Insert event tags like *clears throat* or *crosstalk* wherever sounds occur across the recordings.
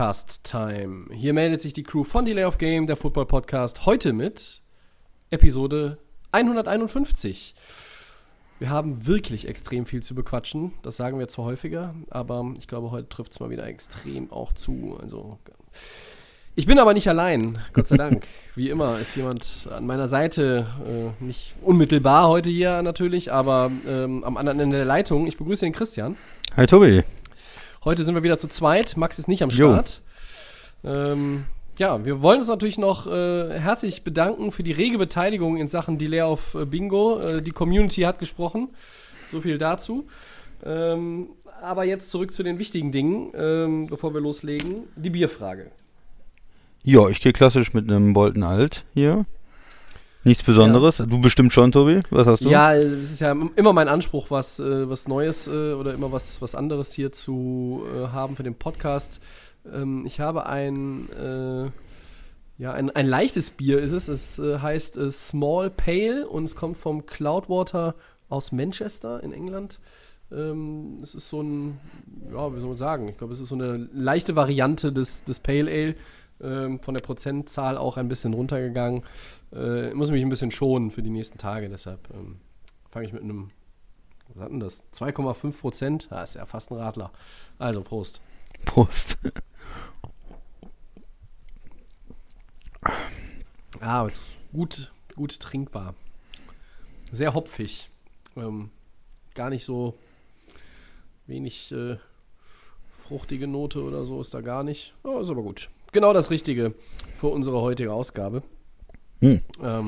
Podcast Time. Hier meldet sich die Crew von Delay of Game, der Football Podcast, heute mit Episode 151. Wir haben wirklich extrem viel zu bequatschen. Das sagen wir zwar häufiger, aber ich glaube, heute trifft es mal wieder extrem auch zu. Also, ich bin aber nicht allein, Gott sei Dank. *laughs* Wie immer ist jemand an meiner Seite, äh, nicht unmittelbar heute hier natürlich, aber ähm, am anderen Ende der Leitung. Ich begrüße den Christian. Hi Tobi. Heute sind wir wieder zu zweit. Max ist nicht am. Start. Ähm, ja, wir wollen uns natürlich noch äh, herzlich bedanken für die rege Beteiligung in Sachen Delay auf äh, Bingo. Äh, die Community hat gesprochen. So viel dazu. Ähm, aber jetzt zurück zu den wichtigen Dingen, ähm, bevor wir loslegen. Die Bierfrage. Ja, ich gehe klassisch mit einem Bolton Alt hier. Nichts Besonderes. Du bestimmt schon, Tobi. Was hast du? Ja, es ist ja im- immer mein Anspruch, was, äh, was Neues äh, oder immer was, was anderes hier zu äh, haben für den Podcast. Ähm, ich habe ein, ja, ein, ein leichtes Bier ist es. Es heißt Small Pale und es kommt vom Cloudwater aus Manchester in England. Ähm, es ist so ein, ja, wie soll man sagen, ich glaube, es ist so eine leichte Variante des, des Pale Ale. Ähm, von der Prozentzahl auch ein bisschen runtergegangen. Äh, muss mich ein bisschen schonen für die nächsten Tage, deshalb ähm, fange ich mit einem, was hat denn das? 2,5 Prozent? Ah, ist ja fast ein Radler. Also, Prost. Prost. *laughs* Ah, es ist gut, gut trinkbar. Sehr hopfig. Ähm, gar nicht so wenig äh, fruchtige Note oder so ist da gar nicht. Oh, ist aber gut. Genau das Richtige für unsere heutige Ausgabe. Hm. Ähm,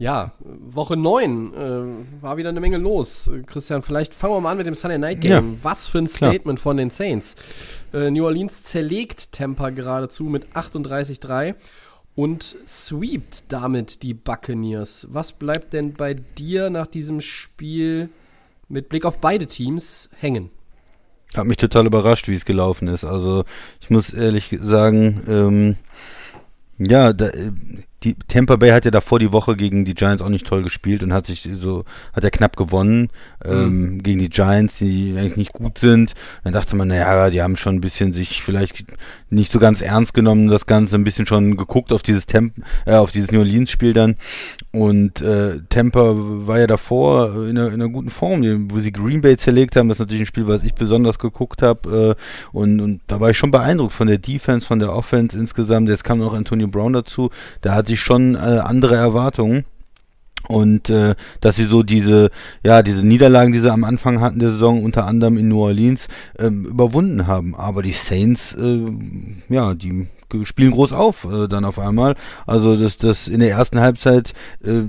ja, Woche 9 äh, war wieder eine Menge los. Christian, vielleicht fangen wir mal an mit dem Sunday Night Game. Ja, Was für ein klar. Statement von den Saints. Äh, New Orleans zerlegt Tampa geradezu mit 38-3 und sweept damit die Buccaneers. Was bleibt denn bei dir nach diesem Spiel mit Blick auf beide Teams hängen? Hat mich total überrascht, wie es gelaufen ist. Also ich muss ehrlich sagen, ähm, ja, da, äh, die Tampa Bay hat ja davor die Woche gegen die Giants auch nicht toll gespielt und hat sich so, hat ja knapp gewonnen ähm, gegen die Giants, die eigentlich nicht gut sind. Dann dachte man, naja, die haben schon ein bisschen sich vielleicht nicht so ganz ernst genommen, das Ganze ein bisschen schon geguckt auf dieses Temp äh, auf dieses New Orleans Spiel dann. Und äh, Tampa war ja davor in einer, in einer guten Form, wo sie Green Bay zerlegt haben. Das ist natürlich ein Spiel, was ich besonders geguckt habe. Äh, und, und da war ich schon beeindruckt von der Defense, von der Offense insgesamt. Jetzt kam noch Antonio Brown dazu. Da hatte ich schon äh, andere Erwartungen. Und äh, dass sie so diese, ja, diese Niederlagen, die sie am Anfang hatten der Saison, unter anderem in New Orleans, ähm, überwunden haben. Aber die Saints, äh, ja, die spielen groß auf äh, dann auf einmal. Also das, das in der ersten Halbzeit äh,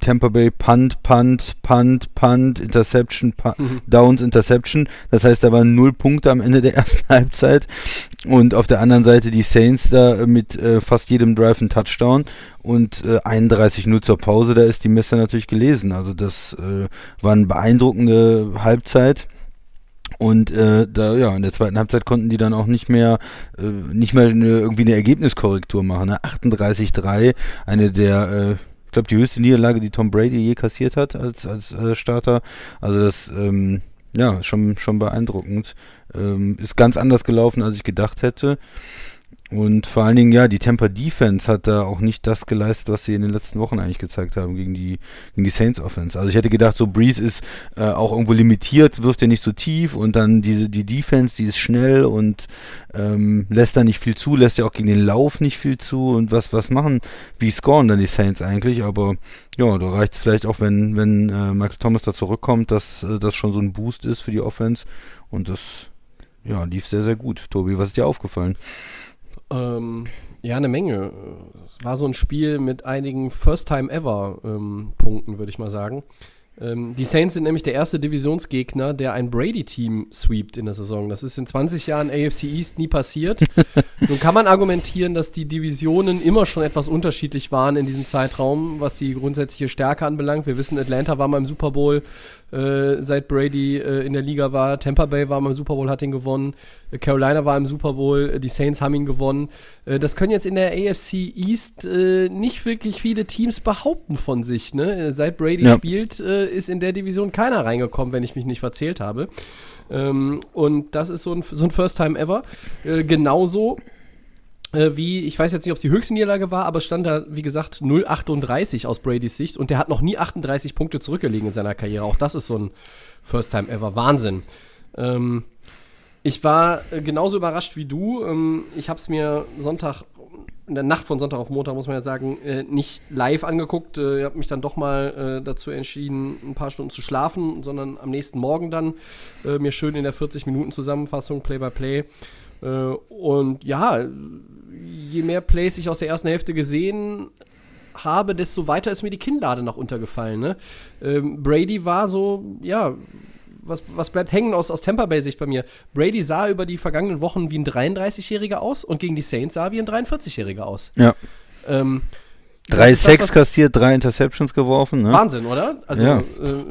Tampa Bay Punt, Punt, Punt, Punt, Interception, Pu Downs, Interception. Das heißt, da waren null Punkte am Ende der *laughs* ersten Halbzeit. Und auf der anderen Seite die Saints da äh, mit äh, fast jedem Drive ein Touchdown und äh, 31-0 zur Pause, da ist die Messe natürlich gelesen. Also das äh, war eine beeindruckende Halbzeit. Und äh, da, ja, in der zweiten Halbzeit konnten die dann auch nicht mehr, äh, nicht mehr eine, irgendwie eine Ergebniskorrektur machen. Ne? 38-3, eine der, äh, ich glaube, die höchste Niederlage, die Tom Brady je kassiert hat als, als äh, Starter. Also das, ähm, ja, schon, schon beeindruckend. Ähm, ist ganz anders gelaufen, als ich gedacht hätte. Und vor allen Dingen, ja, die Tampa Defense hat da auch nicht das geleistet, was sie in den letzten Wochen eigentlich gezeigt haben gegen die, gegen die Saints Offense. Also ich hätte gedacht, so Breeze ist äh, auch irgendwo limitiert, wirft ja nicht so tief und dann diese, die Defense, die ist schnell und ähm, lässt da nicht viel zu, lässt ja auch gegen den Lauf nicht viel zu und was, was machen, wie scoren dann die Saints eigentlich, aber ja, da reicht es vielleicht auch, wenn, wenn äh, Michael Thomas da zurückkommt, dass äh, das schon so ein Boost ist für die Offense und das, ja, lief sehr, sehr gut. Tobi, was ist dir aufgefallen? Ähm, ja, eine Menge. Es war so ein Spiel mit einigen First-Time-Ever-Punkten, würde ich mal sagen. Ähm, die Saints sind nämlich der erste Divisionsgegner, der ein Brady-Team sweept in der Saison. Das ist in 20 Jahren AFC East nie passiert. *laughs* Nun kann man argumentieren, dass die Divisionen immer schon etwas unterschiedlich waren in diesem Zeitraum, was die grundsätzliche Stärke anbelangt. Wir wissen, Atlanta war mal im Super Bowl, äh, seit Brady äh, in der Liga war. Tampa Bay war mal im Super Bowl, hat ihn gewonnen. Äh, Carolina war im Super Bowl, äh, die Saints haben ihn gewonnen. Äh, das können jetzt in der AFC East äh, nicht wirklich viele Teams behaupten von sich. Ne? Seit Brady Ja. spielt, ist in der Division keiner reingekommen, wenn ich mich nicht verzählt habe. Ähm, und das ist so ein, so ein First Time Ever. Äh, genauso äh, wie, ich weiß jetzt nicht, ob es die höchste Niederlage war, aber stand da, wie gesagt, 0,38 aus Bradys Sicht und der hat noch nie 38 Punkte zurückgelegen in seiner Karriere. Auch das ist so ein First Time Ever. Wahnsinn. Ähm, ich war äh, genauso überrascht wie du. Ähm, ich habe es mir Sonntag, in der Nacht von Sonntag auf Montag, muss man ja sagen, äh, nicht live angeguckt. Äh, ich habe mich dann doch mal äh, dazu entschieden, ein paar Stunden zu schlafen, sondern am nächsten Morgen dann äh, mir schön in der 40-Minuten-Zusammenfassung Play-by-Play. Äh, und ja, je mehr Plays ich aus der ersten Hälfte gesehen habe, desto weiter ist mir die Kinnlade nach untergefallen. Ne? Ähm, Brady war so, ja, was, was bleibt hängen aus, aus Tampa Bay-Sicht bei mir? Brady sah über die vergangenen Wochen wie ein 33-Jähriger aus und gegen die Saints sah wie ein 43-Jähriger aus. Ja. Ähm, Drei Sacks kassiert, drei Interceptions geworfen. Ne? Wahnsinn, oder? Also Ja. äh,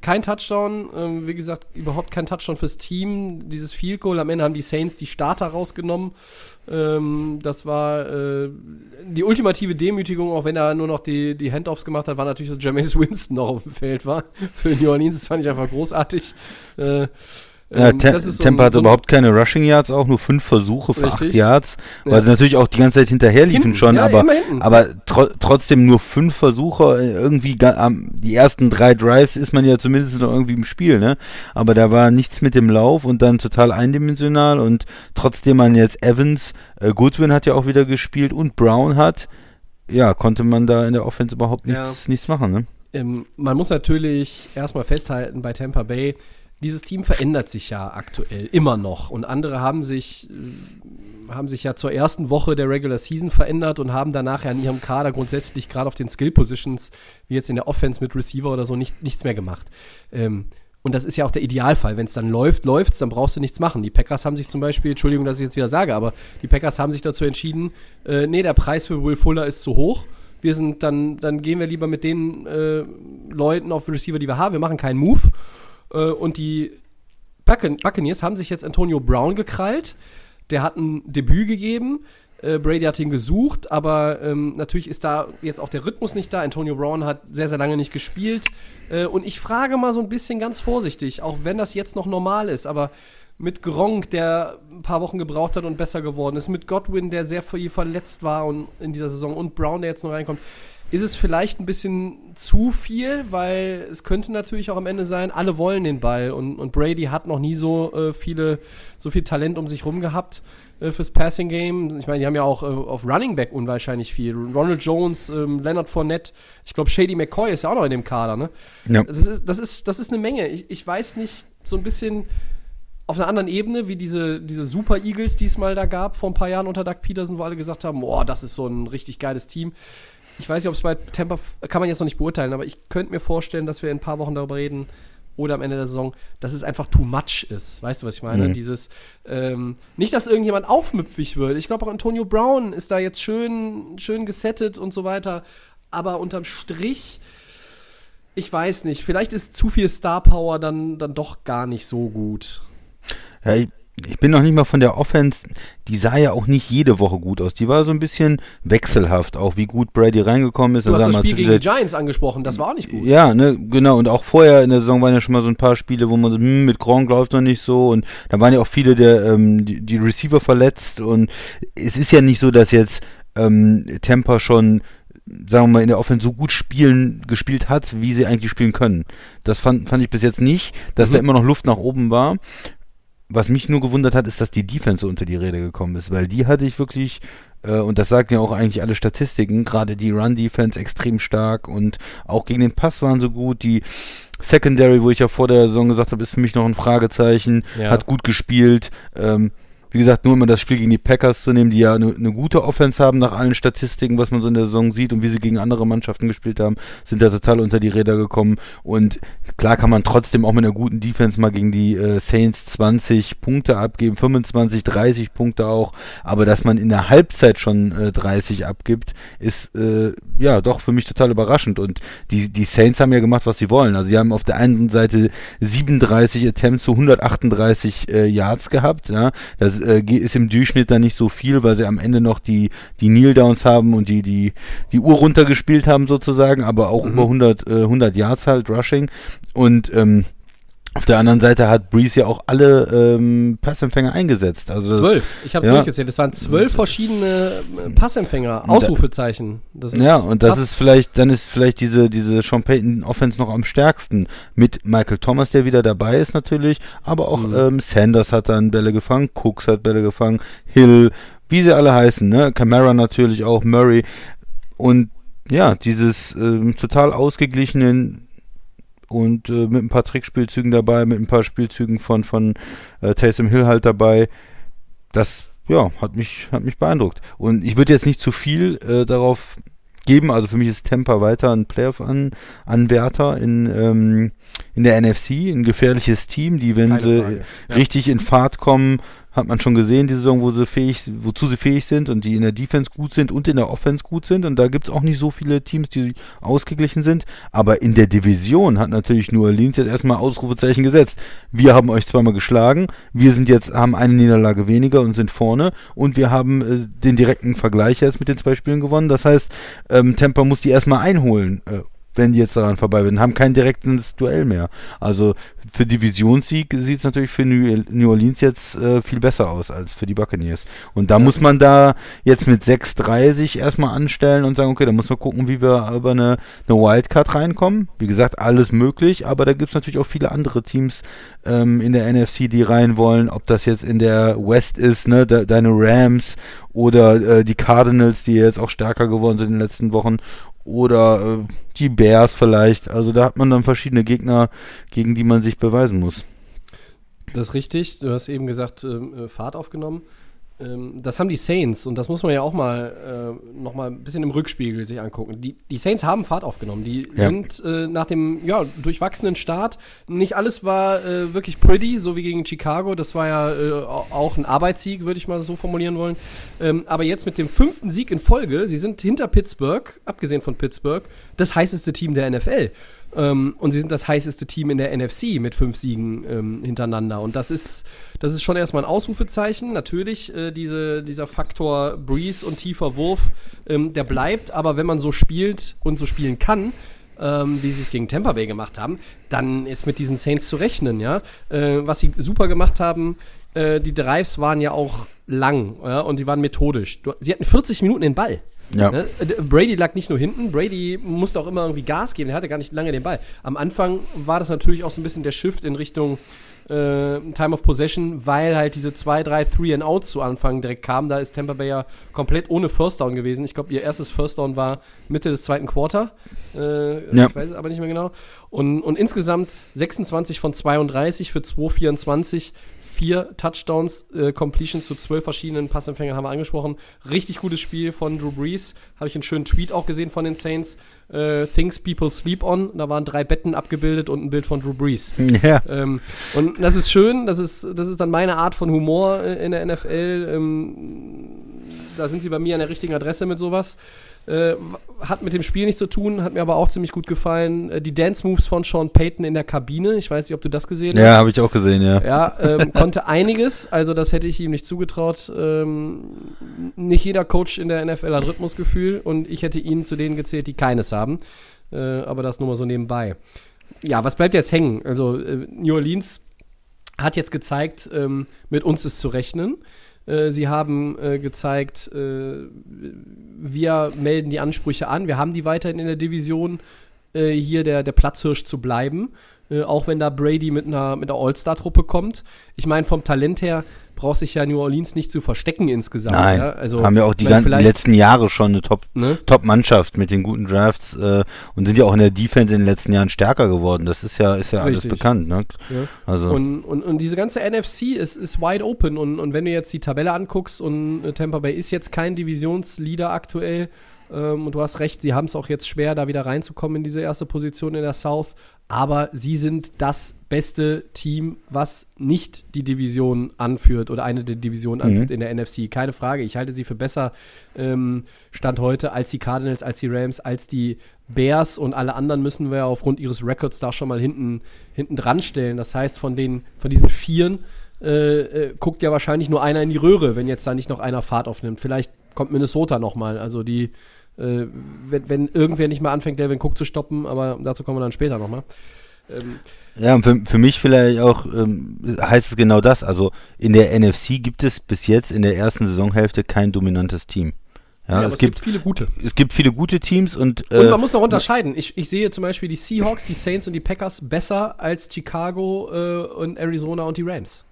kein Touchdown, ähm, wie gesagt, überhaupt kein Touchdown fürs Team. Dieses Field Goal, am Ende haben die Saints die Starter rausgenommen. Ähm, das war äh, die ultimative Demütigung, auch wenn er nur noch die, die Handoffs gemacht hat, war natürlich, dass Jameis *laughs* Winston noch auf dem Feld war für New Orleans. Das fand ich einfach großartig. Äh, Ja, ähm, Tem das ist so Tampa ein- hatte so überhaupt keine Rushing Yards, auch nur fünf Versuche für Richtig. acht Yards, weil Ja. sie natürlich auch die ganze Zeit hinterher liefen Hinten, schon, ja, aber, aber tro trotzdem nur fünf Versuche, äh, irgendwie am- die ersten drei Drives ist man ja zumindest noch irgendwie im Spiel, ne? Aber da war nichts mit dem Lauf und dann total eindimensional und trotzdem man jetzt Evans, äh, Goodwin hat ja auch wieder gespielt und Brown hat, ja, konnte man da in der Offense überhaupt nichts, nichts machen, ne? Ähm, man muss natürlich erstmal festhalten bei Tampa Bay, dieses Team verändert sich ja aktuell immer noch. Und andere haben sich, äh, haben sich ja zur ersten Woche der Regular Season verändert und haben danach ja in ihrem Kader grundsätzlich gerade auf den Skill Positions, wie jetzt in der Offense mit Receiver oder so, nicht, nichts mehr gemacht. Ähm, und das ist ja auch der Idealfall. Wenn es dann läuft, läuft's, dann brauchst du nichts machen. Die Packers haben sich zum Beispiel, Entschuldigung, dass ich jetzt wieder sage, aber die Packers haben sich dazu entschieden, äh, nee, der Preis für Will Fuller ist zu hoch. Wir sind dann, dann gehen wir lieber mit den äh, Leuten auf Receiver, die wir haben. Wir machen keinen Move. Äh, und die Buccan- Buccaneers haben sich jetzt Antonio Brown gekrallt. Der hat ein Debüt gegeben. Äh, Brady hat ihn gesucht, aber ähm, natürlich ist da jetzt auch der Rhythmus nicht da. Antonio Brown hat sehr, sehr lange nicht gespielt. Äh, und ich frage mal so ein bisschen ganz vorsichtig, auch wenn das jetzt noch normal ist, aber mit Gronk, der ein paar Wochen gebraucht hat und besser geworden ist, mit Godwin, der sehr viel verletzt war und in dieser Saison und Brown, der jetzt noch reinkommt, ist es vielleicht ein bisschen zu viel, weil es könnte natürlich auch am Ende sein, alle wollen den Ball und, und Brady hat noch nie so äh, viele, so viel Talent um sich rum gehabt äh, fürs Passing Game. Ich meine, die haben ja auch äh, auf Running Back unwahrscheinlich viel. Ronald Jones, ähm, Leonard Fournette, ich glaube Shady McCoy ist ja auch noch in dem Kader, ne? Ja. Das ist, das ist, das ist eine Menge. Ich, ich weiß nicht, so ein bisschen auf einer anderen Ebene, wie diese, diese Super Eagles, die es mal da gab vor ein paar Jahren unter Doug Peterson, wo alle gesagt haben, boah, das ist so ein richtig geiles Team. Ich weiß nicht, ob es bei Tampa, kann man jetzt noch nicht beurteilen, aber ich könnte mir vorstellen, dass wir in ein paar Wochen darüber reden oder am Ende der Saison, dass es einfach too much ist. Weißt du, was ich meine? Mhm. Dieses, ähm, nicht, dass irgendjemand aufmüpfig wird. Ich glaube auch Antonio Brown ist da jetzt schön, schön gesettet und so weiter. Aber unterm Strich, ich weiß nicht, vielleicht ist zu viel Star Power dann, dann doch gar nicht so gut. Ja, ich, ich bin noch nicht mal von der Offense, die sah ja auch nicht jede Woche gut aus. Die war so ein bisschen wechselhaft, auch wie gut Brady reingekommen ist. Du hast das Spiel gegen die Giants angesprochen, das war auch nicht gut. Ja, ne, genau. Und auch vorher in der Saison waren ja schon mal so ein paar Spiele, wo man so, hm, mit Gronk läuft noch nicht so. Und da waren ja auch viele der, ähm, die, die Receiver verletzt. Und es ist ja nicht so, dass jetzt ähm, Tampa schon, sagen wir mal, in der Offense so gut spielen, gespielt hat, wie sie eigentlich spielen können. Das fand, fand ich bis jetzt nicht, dass Mhm. da immer noch Luft nach oben war. Was mich nur gewundert hat, ist, dass die Defense so unter die Rede gekommen ist, weil die hatte ich wirklich, äh, und das sagen ja auch eigentlich alle Statistiken, gerade die Run-Defense extrem stark und auch gegen den Pass waren so gut. Die Secondary, wo ich ja vor der Saison gesagt habe, ist für mich noch ein Fragezeichen, Ja. hat gut gespielt. Ähm, wie gesagt, nur immer das Spiel gegen die Packers zu nehmen, die ja eine ne gute Offense haben nach allen Statistiken, was man so in der Saison sieht und wie sie gegen andere Mannschaften gespielt haben, sind da total unter die Räder gekommen. Und klar kann man trotzdem auch mit einer guten Defense mal gegen die äh, Saints 20 Punkte abgeben, 25, 30 Punkte auch. Aber dass man in der Halbzeit schon äh, 30 abgibt, ist äh, ja doch für mich total überraschend. Und die, die Saints haben ja gemacht, was sie wollen. Also sie haben auf der einen Seite 37 Attempts zu 138 äh, Yards gehabt. Ja. Das äh, ist im Durchschnitt dann nicht so viel, weil sie am Ende noch die, die Kneel-Downs haben und die, die, die Uhr runtergespielt haben sozusagen, aber auch mhm. über 100, äh, 100 Yards halt Rushing. Und ähm, auf der anderen Seite hat Breeze ja auch alle ähm, Passempfänger eingesetzt. Also zwölf. Ich habe ja. durchgezählt. Es waren zwölf verschiedene äh, Passempfänger. Ausrufezeichen. ja, und das ist vielleicht, dann ist vielleicht diese, diese Sean Payton Offense noch am stärksten. Mit Michael Thomas, der wieder dabei ist natürlich, aber auch mhm. ähm, Sanders hat dann Bälle gefangen, Cooks hat Bälle gefangen, Hill, wie sie alle heißen, ne? Camara natürlich auch, Murray. Und ja, dieses ähm, total ausgeglichenen und äh, mit ein paar Trickspielzügen dabei, mit ein paar Spielzügen von, von äh, Taysom Hill halt dabei. Das ja, hat mich, hat mich beeindruckt. Und ich würde jetzt nicht zu viel äh, darauf geben. Also für mich ist Tampa weiter ein Playoff-Anwärter in, ähm, in der NFC, ein gefährliches Team, die, wenn Keine sie ja. richtig in Fahrt kommen, hat man schon gesehen, die Saison, wo sie fähig, wozu sie fähig sind und die in der Defense gut sind und in der Offense gut sind. Und da gibt es auch nicht so viele Teams, die ausgeglichen sind. Aber in der Division hat natürlich New Orleans jetzt erstmal Ausrufezeichen gesetzt. Wir haben euch zweimal geschlagen, wir sind jetzt, haben eine Niederlage weniger und sind vorne und wir haben äh, den direkten Vergleich jetzt mit den zwei Spielen gewonnen. Das heißt, ähm, Tampa muss die erstmal einholen. Äh, wenn die jetzt daran vorbei sind, haben kein direktes Duell mehr. Also für Divisionssieg sieht es natürlich für New Orleans jetzt äh, viel besser aus als für die Buccaneers. Und da ja. muss man da jetzt mit 6-3 sich erstmal anstellen und sagen, okay, da muss man gucken, wie wir über eine, eine Wildcard reinkommen. Wie gesagt, alles möglich, aber da gibt es natürlich auch viele andere Teams ähm, in der NFC, die rein wollen, ob das jetzt in der West ist, ne, de deine Rams oder äh, die Cardinals, die jetzt auch stärker geworden sind in den letzten Wochen oder äh, die Bears vielleicht. Also da hat man dann verschiedene Gegner, gegen die man sich beweisen muss. Das ist richtig. Du hast eben gesagt, ähm, äh, Fahrt aufgenommen. Ähm, das haben die Saints und das muss man ja auch mal äh, noch mal ein bisschen im Rückspiegel sich angucken. Die, die Saints haben Fahrt aufgenommen. Die ja. sind äh, nach dem ja, durchwachsenen Start, nicht alles war äh, wirklich pretty, so wie gegen Chicago. Das war ja äh, auch ein Arbeitssieg, würde ich mal so formulieren wollen. Ähm, aber jetzt mit dem fünften Sieg in Folge, sie sind hinter Pittsburgh, abgesehen von Pittsburgh, das heißeste Team der NFL. Ähm, und sie sind das heißeste Team in der NFC mit fünf Siegen ähm, hintereinander. Und das ist, das ist schon erstmal ein Ausrufezeichen. Natürlich, äh, diese, dieser Faktor Breeze und tiefer Wurf, ähm, der bleibt. Aber wenn man so spielt und so spielen kann, ähm, wie sie es gegen Tampa Bay gemacht haben, dann ist mit diesen Saints zu rechnen, ja. Äh, was sie super gemacht haben, äh, die Drives waren ja auch lang ja, und die waren methodisch. Du, sie hatten 40 Minuten den Ball. Ja. Ne? Brady lag nicht nur hinten, Brady musste auch immer irgendwie Gas geben, er hatte gar nicht lange den Ball. Am Anfang war das natürlich auch so ein bisschen der Shift in Richtung äh, Time of Possession, weil halt diese zwei, drei Three and Outs zu Anfang direkt kamen. Da ist Tampa Bay ja komplett ohne First Down gewesen. Ich glaube, ihr erstes First Down war Mitte des zweiten Quarter. Äh, ja. Ich weiß es aber nicht mehr genau. Und, und insgesamt 26 von 32 für 2,24 vier Touchdowns, äh, Completion zu zwölf verschiedenen Passempfängern haben wir angesprochen. Richtig gutes Spiel von Drew Brees. Habe ich einen schönen Tweet auch gesehen von den Saints. Äh, Things People Sleep On. Da waren drei Betten abgebildet und ein Bild von Drew Brees. *laughs* Ja. Ähm, und das ist schön. Das ist, das ist dann meine Art von Humor äh, in der NFL. Ähm, da sind sie bei mir an der richtigen Adresse mit sowas. Äh, hat mit dem Spiel nichts zu tun, hat mir aber auch ziemlich gut gefallen. Äh, die Dance Moves von Sean Payton in der Kabine, ich weiß nicht, ob du das gesehen hast. Ja, habe ich auch gesehen, ja. Ja, ähm, konnte einiges, also das hätte ich ihm nicht zugetraut. Ähm, nicht jeder Coach in der NFL hat Rhythmusgefühl und ich hätte ihn zu denen gezählt, die keines haben. Äh, aber das nur mal so nebenbei. Ja, was bleibt jetzt hängen? Also äh, New Orleans hat jetzt gezeigt, ähm, mit uns ist zu rechnen. Äh, sie haben äh, gezeigt, äh, wir melden die Ansprüche an. Wir haben die weiterhin in der Division, äh, hier der, der Platzhirsch zu bleiben. Äh, auch wenn da Brady mit einer, mit einer All-Star-Truppe kommt. Ich meine, vom Talent her braucht sich ja New Orleans nicht zu verstecken insgesamt. Nein, ja? also, haben ja auch die, ganzen, die letzten Jahre schon eine Top- Ne? Top-Mannschaft mit den guten Drafts äh, und sind ja auch in der Defense in den letzten Jahren stärker geworden. Das ist ja, ist ja alles bekannt. Ne? Ja. Also, Und, und, und diese ganze NFC ist, ist wide open. Und, und wenn du jetzt die Tabelle anguckst und äh, Tampa Bay ist jetzt kein Divisionsleader aktuell, ähm, und du hast recht, sie haben es auch jetzt schwer, da wieder reinzukommen in diese erste Position in der South. Aber sie sind das beste Team, was nicht die Division anführt oder eine der Divisionen anführt in der NFC. Keine Frage. Ich halte sie für besser ähm, Stand heute als die Cardinals, als die Rams, als die Bears und alle anderen müssen wir aufgrund ihres Records da schon mal hinten, hinten dran stellen. Das heißt, von, den, von diesen Vieren äh, äh, guckt ja wahrscheinlich nur einer in die Röhre, wenn jetzt da nicht noch einer Fahrt aufnimmt. Vielleicht kommt Minnesota noch mal. Also die, äh, wenn, wenn irgendwer nicht mehr anfängt, Delvin Cook zu stoppen, aber dazu kommen wir dann später noch mal. Ähm, ja, und für, für mich vielleicht auch ähm, heißt es genau das. Also in der NFC gibt es bis jetzt in der ersten Saisonhälfte kein dominantes Team. Ja, aber es, gibt, viele gute. es gibt viele gute Teams und, Und äh, man muss noch unterscheiden. Ich, ich sehe zum Beispiel die Seahawks, die Saints und die Packers besser als Chicago äh, und Arizona und die Rams.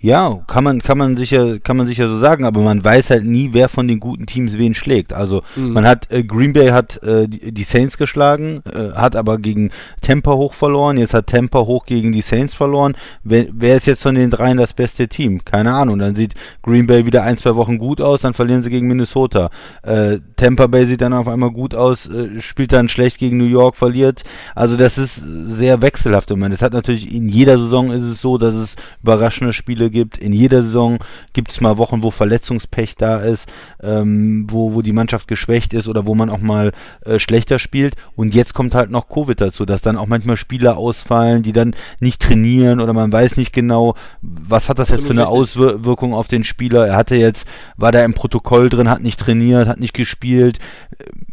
Ja, kann man, kann man sicher, kann man sicher so sagen, aber man weiß halt nie, wer von den guten Teams wen schlägt. Also Mhm. man hat äh, Green Bay hat äh, die, Saints geschlagen, äh, hat aber gegen Tampa hoch verloren. Jetzt hat Tampa hoch gegen die Saints verloren. Wer, wer ist jetzt von den dreien das beste Team? Keine Ahnung. Dann sieht Green Bay wieder ein, zwei Wochen gut aus, dann verlieren sie gegen Minnesota. Äh, Tampa Bay sieht dann auf einmal gut aus, äh, spielt dann schlecht gegen New York, verliert. Also das ist sehr wechselhaft. Ich meine, es hat natürlich in jeder Saison ist es so, dass es überraschende Spiele gibt. In jeder Saison gibt es mal Wochen, wo Verletzungspech da ist, ähm, wo, wo die Mannschaft geschwächt ist oder wo man auch mal äh, schlechter spielt. Und jetzt kommt halt noch Covid dazu, dass dann auch manchmal Spieler ausfallen, die dann nicht trainieren oder man weiß nicht genau, was hat das jetzt für eine Absolut richtig. Auswirkung auf den Spieler. Er hatte jetzt, war da im Protokoll drin, hat nicht trainiert, hat nicht gespielt.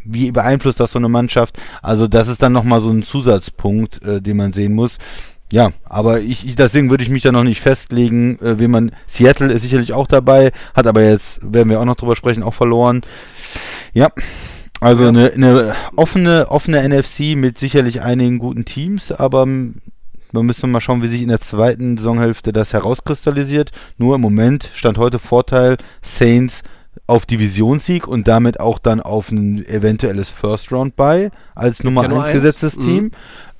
Wie beeinflusst das so eine Mannschaft? Also das ist dann nochmal so ein Zusatzpunkt, äh, den man sehen muss. Ja, aber ich, ich deswegen würde ich mich da noch nicht festlegen, äh, wie man Seattle ist sicherlich auch dabei, hat aber jetzt, werden wir auch noch drüber sprechen, auch verloren. Ja, also Ja. eine, eine offene, offene NFC mit sicherlich einigen guten Teams, aber m, wir müssen mal schauen, wie sich in der zweiten Saisonhälfte das herauskristallisiert. Nur im Moment stand heute Vorteil Saints auf Divisionssieg und damit auch dann auf ein eventuelles First Round bei als Nummer ja nur 1 eins. gesetztes Mhm.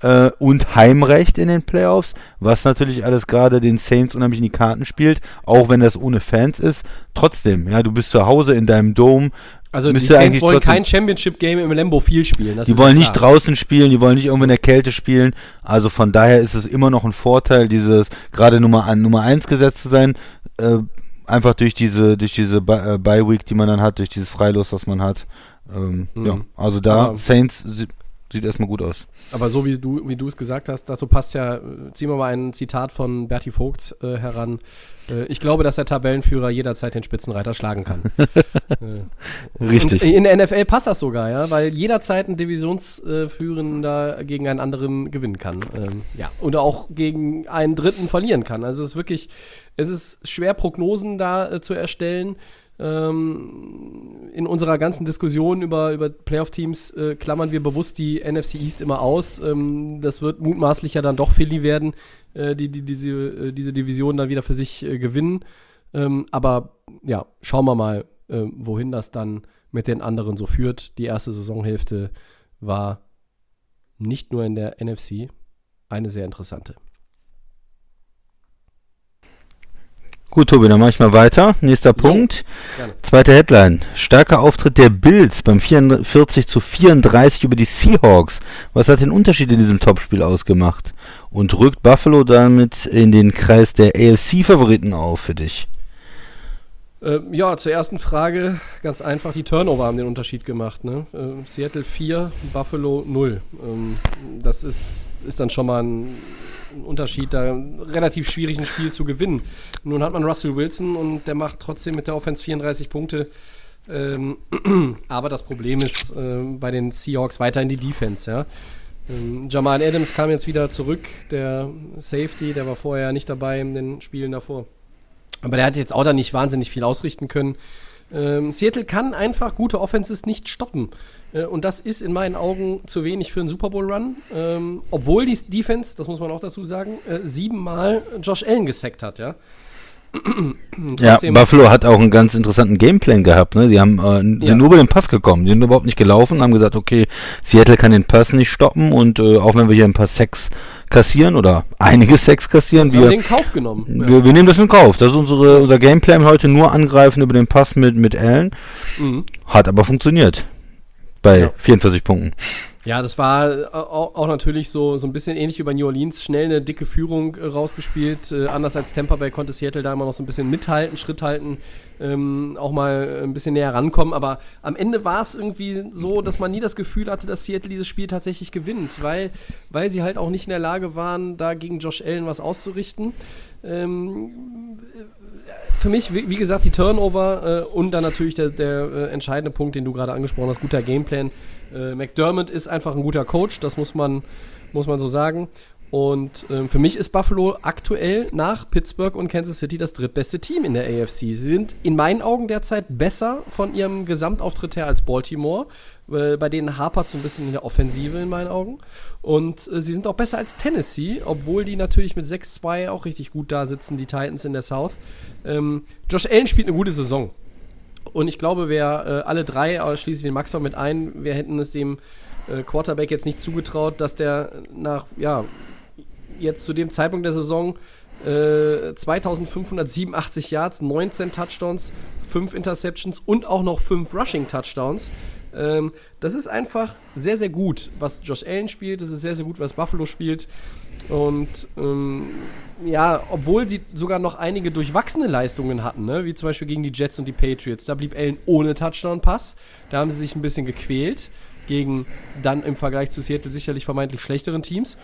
Äh, und Heimrecht in den Playoffs, was natürlich alles gerade den Saints unheimlich in die Karten spielt, auch wenn das ohne Fans ist. Trotzdem, ja, du bist zu Hause in deinem Dome. Also die Saints wollen kein Championship-Game im Lambo Field spielen. Die wollen ja nicht draußen spielen, die wollen nicht irgendwo in der Kälte spielen. Also von daher ist es immer noch ein Vorteil, dieses gerade Nummer an Nummer 1 gesetzt zu sein. Äh, einfach durch diese, durch diese äh, Bye Week, die man dann hat, durch dieses Freilos, was man hat. Ähm, Mhm. Ja, also da Aber- Saints sieht erstmal gut aus. Aber so wie du, wie du es gesagt hast, dazu passt ja, äh, ziehen wir mal ein Zitat von Berti Vogt äh, heran. Äh, ich glaube, dass der Tabellenführer jederzeit den Spitzenreiter schlagen kann. *laughs* äh, Richtig. Und in der NFL passt das sogar, ja, weil jederzeit ein Divisionsführender gegen einen anderen gewinnen kann. Ähm, ja, oder auch gegen einen Dritten verlieren kann. Also es ist wirklich, es ist schwer, Prognosen da äh, zu erstellen. Ähm, in unserer ganzen Diskussion über, über Playoff-Teams äh, klammern wir bewusst die NFC East immer aus. Ähm, das wird mutmaßlich ja dann doch Philly werden, äh, die, die diese, äh, diese Division dann wieder für sich äh, gewinnen. Ähm, aber ja, schauen wir mal, äh, wohin das dann mit den anderen so führt. Die erste Saisonhälfte war nicht nur in der NFC eine sehr interessante. Gut, Tobi, dann mache ich mal weiter. Nächster Punkt. gerne. Zweite Headline. Starker Auftritt der Bills beim 44 zu 34 über die Seahawks. Was hat den Unterschied in diesem Topspiel ausgemacht? Und rückt Buffalo damit in den Kreis der AFC-Favoriten auf für dich? Ähm, ja, zur ersten Frage, ganz einfach, die Turnover haben den Unterschied gemacht. Ne? Ähm, Seattle 4, Buffalo 0. Ähm, das ist, ist dann schon mal ein Unterschied, da relativ schwierig ein Spiel zu gewinnen. Nun hat man Russell Wilson und der macht trotzdem mit der Offense 34 Punkte. Ähm, *clears throat* aber das Problem ist ähm, bei den Seahawks weiterhin die Defense, ja. Ähm, Jamal Adams kam jetzt wieder zurück, der Safety, der war vorher nicht dabei in den Spielen davor. Aber der hat jetzt auch da nicht wahnsinnig viel ausrichten können. Ähm, Seattle kann einfach gute Offenses nicht stoppen. Äh, und das ist in meinen Augen zu wenig für einen Super Bowl-Run. Ähm, obwohl die Defense, das muss man auch dazu sagen, äh, siebenmal Josh Allen gesackt hat, ja. *clears throat* Ja, Buffalo hat auch einen ganz interessanten Gameplan gehabt. Ne? Sie haben äh, sind Ja. nur über den Pass gekommen. Sie sind überhaupt nicht gelaufen, haben gesagt, okay, Seattle kann den Pass nicht stoppen und äh, auch wenn wir hier ein paar Sex kassieren oder einige Sex kassieren, wir, den Kauf genommen. Ja. wir, wir nehmen das in Kauf. Das ist unsere, unser Gameplan heute nur angreifen über den Pass mit, mit Allen. Mhm. Hat aber funktioniert. Bei Ja. 44 Punkten. Ja, das war äh, auch, natürlich so, so ein bisschen ähnlich wie bei New Orleans. Schnell eine dicke Führung äh, rausgespielt. Äh, anders als Tampa Bay konnte Seattle da immer noch so ein bisschen mithalten, Schritt halten, ähm, auch mal ein bisschen näher rankommen. Aber am Ende war es irgendwie so, dass man nie das Gefühl hatte, dass Seattle dieses Spiel tatsächlich gewinnt, weil, weil sie halt auch nicht in der Lage waren, da gegen Josh Allen was auszurichten. Ähm, für mich, wie, wie gesagt, die Turnover äh, und dann natürlich der, der äh, entscheidende Punkt, den du gerade angesprochen hast, guter Gameplan. Äh, McDermott ist einfach ein guter Coach, das muss man, muss man so sagen. Und ähm, für mich ist Buffalo aktuell nach Pittsburgh und Kansas City das drittbeste Team in der AFC. Sie sind in meinen Augen derzeit besser von ihrem Gesamtauftritt her als Baltimore. Äh, bei denen hapert so ein bisschen in der Offensive in meinen Augen. Und äh, sie sind auch besser als Tennessee, obwohl die natürlich mit 6-2 auch richtig gut da sitzen, die Titans in der South. Ähm, Josh Allen spielt eine gute Saison. Und ich glaube, wer äh, alle drei, äh, schließe ich den Max auch mit ein, wir hätten es dem äh, Quarterback jetzt nicht zugetraut, dass der nach, ja, jetzt zu dem Zeitpunkt der Saison äh, 2587 Yards, 19 Touchdowns, 5 Interceptions und auch noch 5 Rushing Touchdowns. Ähm, das ist einfach sehr, sehr gut, was Josh Allen spielt. Das ist sehr, sehr gut, was Buffalo spielt. Und ähm, ja, obwohl sie sogar noch einige durchwachsene Leistungen hatten, ne? wie zum Beispiel gegen die Jets und die Patriots, da blieb Allen ohne Touchdown-Pass. Da haben sie sich ein bisschen gequält gegen dann im Vergleich zu Seattle sicherlich vermeintlich schlechteren Teams.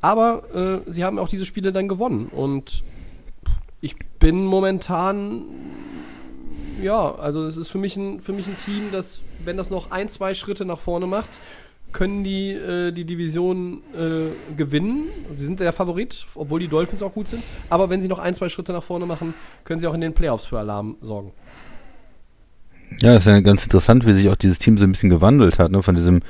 Aber äh, sie haben auch diese Spiele dann gewonnen. Und ich bin momentan, ja, also es ist für mich ein, für mich ein Team, das, wenn das noch ein, zwei Schritte nach vorne macht, können die äh, die Division äh, gewinnen. Sie sind der Favorit, obwohl die Dolphins auch gut sind. Aber wenn sie noch ein, zwei Schritte nach vorne machen, können sie auch in den Playoffs für Alarm sorgen. Ja, ist ja ganz interessant, wie sich auch dieses Team so ein bisschen gewandelt hat, ne? von diesem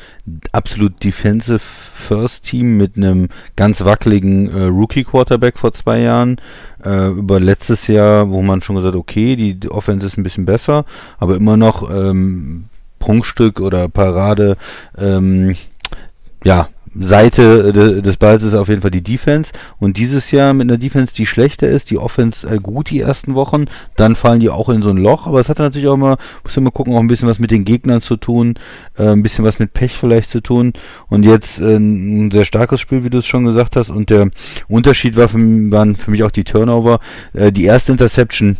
absolut defensive First Team mit einem ganz wackeligen äh, Rookie Quarterback vor zwei Jahren äh, über letztes Jahr, wo man schon gesagt, okay, die, die Offense ist ein bisschen besser, aber immer noch ähm, Prunkstück oder Parade, ähm, ja, Seite de, des Balls ist auf jeden Fall die Defense. Und dieses Jahr mit einer Defense, die schlechter ist, die Offense äh, gut die ersten Wochen, dann fallen die auch in so ein Loch. Aber es hat natürlich auch immer, muss immer gucken, auch ein bisschen was mit den Gegnern zu tun, äh, ein bisschen was mit Pech vielleicht zu tun. Und jetzt äh, ein sehr starkes Spiel, wie du es schon gesagt hast. Und der Unterschied war für, waren für mich auch die Turnover. Äh, die erste Interception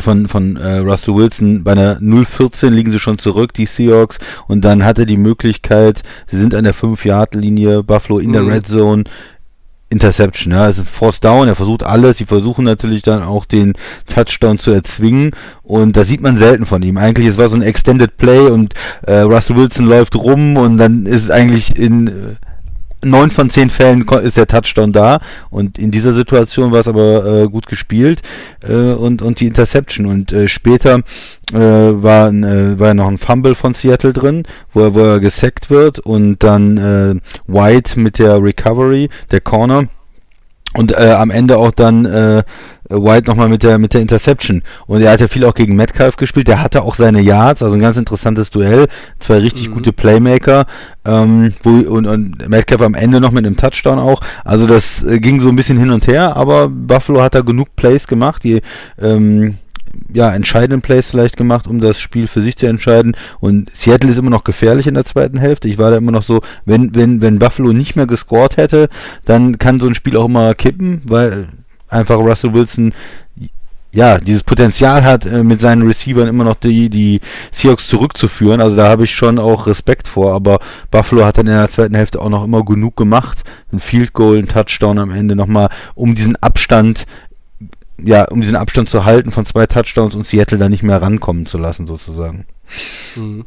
von, von äh, Russell Wilson. Bei einer 0-14 liegen sie schon zurück, die Seahawks. Und dann hatte die Möglichkeit, sie sind an der 5-Yard-Linie, Buffalo in der Mhm. Red Zone. Interception, ja, also Force Down, er versucht alles, sie versuchen natürlich dann auch den Touchdown zu erzwingen und da sieht man selten von ihm. Eigentlich, es war so ein Extended Play und äh, Russell Wilson läuft rum und dann ist es eigentlich in äh, neun von zehn Fällen ist der Touchdown da. Und in dieser Situation war es aber äh, gut gespielt äh, und, und die Interception. Und äh, später äh, war, ein, äh, war noch ein Fumble von Seattle drin, wo er, wo er gesackt wird. Und dann äh, White mit der Recovery, der Corner und äh, am Ende auch dann äh, White nochmal mit der mit der Interception. Und er hat ja viel auch gegen Metcalf gespielt. Der hatte auch seine Yards, also ein ganz interessantes Duell. Zwei richtig Mhm. gute Playmaker. Ähm, wo, und, und Metcalf am Ende noch mit einem Touchdown auch. Also das äh, ging so ein bisschen hin und her, aber Buffalo hat da genug Plays gemacht, die ähm, ja, entscheidenden Plays vielleicht gemacht, um das Spiel für sich zu entscheiden. Und Seattle ist immer noch gefährlich in der zweiten Hälfte. Ich war da immer noch so, wenn, wenn, wenn Buffalo nicht mehr gescored hätte, dann kann so ein Spiel auch immer kippen, weil einfach Russell Wilson ja, dieses Potenzial hat, äh, mit seinen Receivern immer noch die, die Seahawks zurückzuführen. Also da habe ich schon auch Respekt vor. Aber Buffalo hat dann in der zweiten Hälfte auch noch immer genug gemacht. Ein Field Goal, ein Touchdown am Ende nochmal, um diesen Abstand ja, um diesen Abstand zu halten von zwei Touchdowns und Seattle da nicht mehr rankommen zu lassen, sozusagen. Mhm.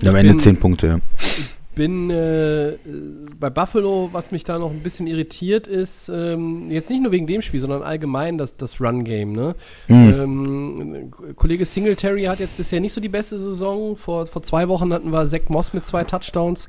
Ja, am Ich Ende bin- zehn Punkte, ja. bin äh, bei Buffalo, was mich da noch ein bisschen irritiert ist, ähm, jetzt nicht nur wegen dem Spiel, sondern allgemein das, das Run-Game. Ne? Mhm. Ähm, Kollege Singletary hat jetzt bisher nicht so die beste Saison. Vor, vor zwei Wochen hatten wir Zach Moss mit zwei Touchdowns,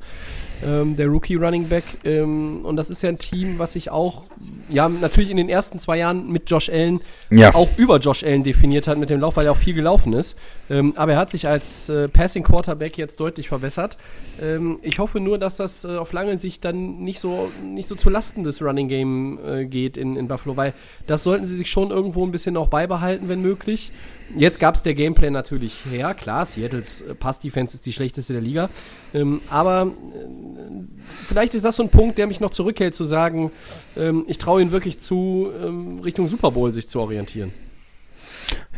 ähm, der Rookie Running Back. Ähm, und das ist ja ein Team, was sich auch ja, natürlich in den ersten zwei Jahren mit Josh Allen Ja. auch über Josh Allen definiert hat mit dem Lauf, weil er auch viel gelaufen ist. Ähm, aber er hat sich als äh, Passing Quarterback jetzt deutlich verbessert. Ähm, ich hoffe nur, dass das äh, auf lange Sicht dann nicht so, nicht so zu Lasten des Running Game äh, geht in, in Buffalo, weil das sollten sie sich schon irgendwo ein bisschen auch beibehalten, wenn möglich. Jetzt gab es der Gameplay natürlich her. Klar, Seattles äh, Pass-Defense ist die schlechteste der Liga. Ähm, aber äh, vielleicht ist das so ein Punkt, der mich noch zurückhält, zu sagen, ähm, ich traue ihnen wirklich zu, ähm, Richtung Super Bowl sich zu orientieren.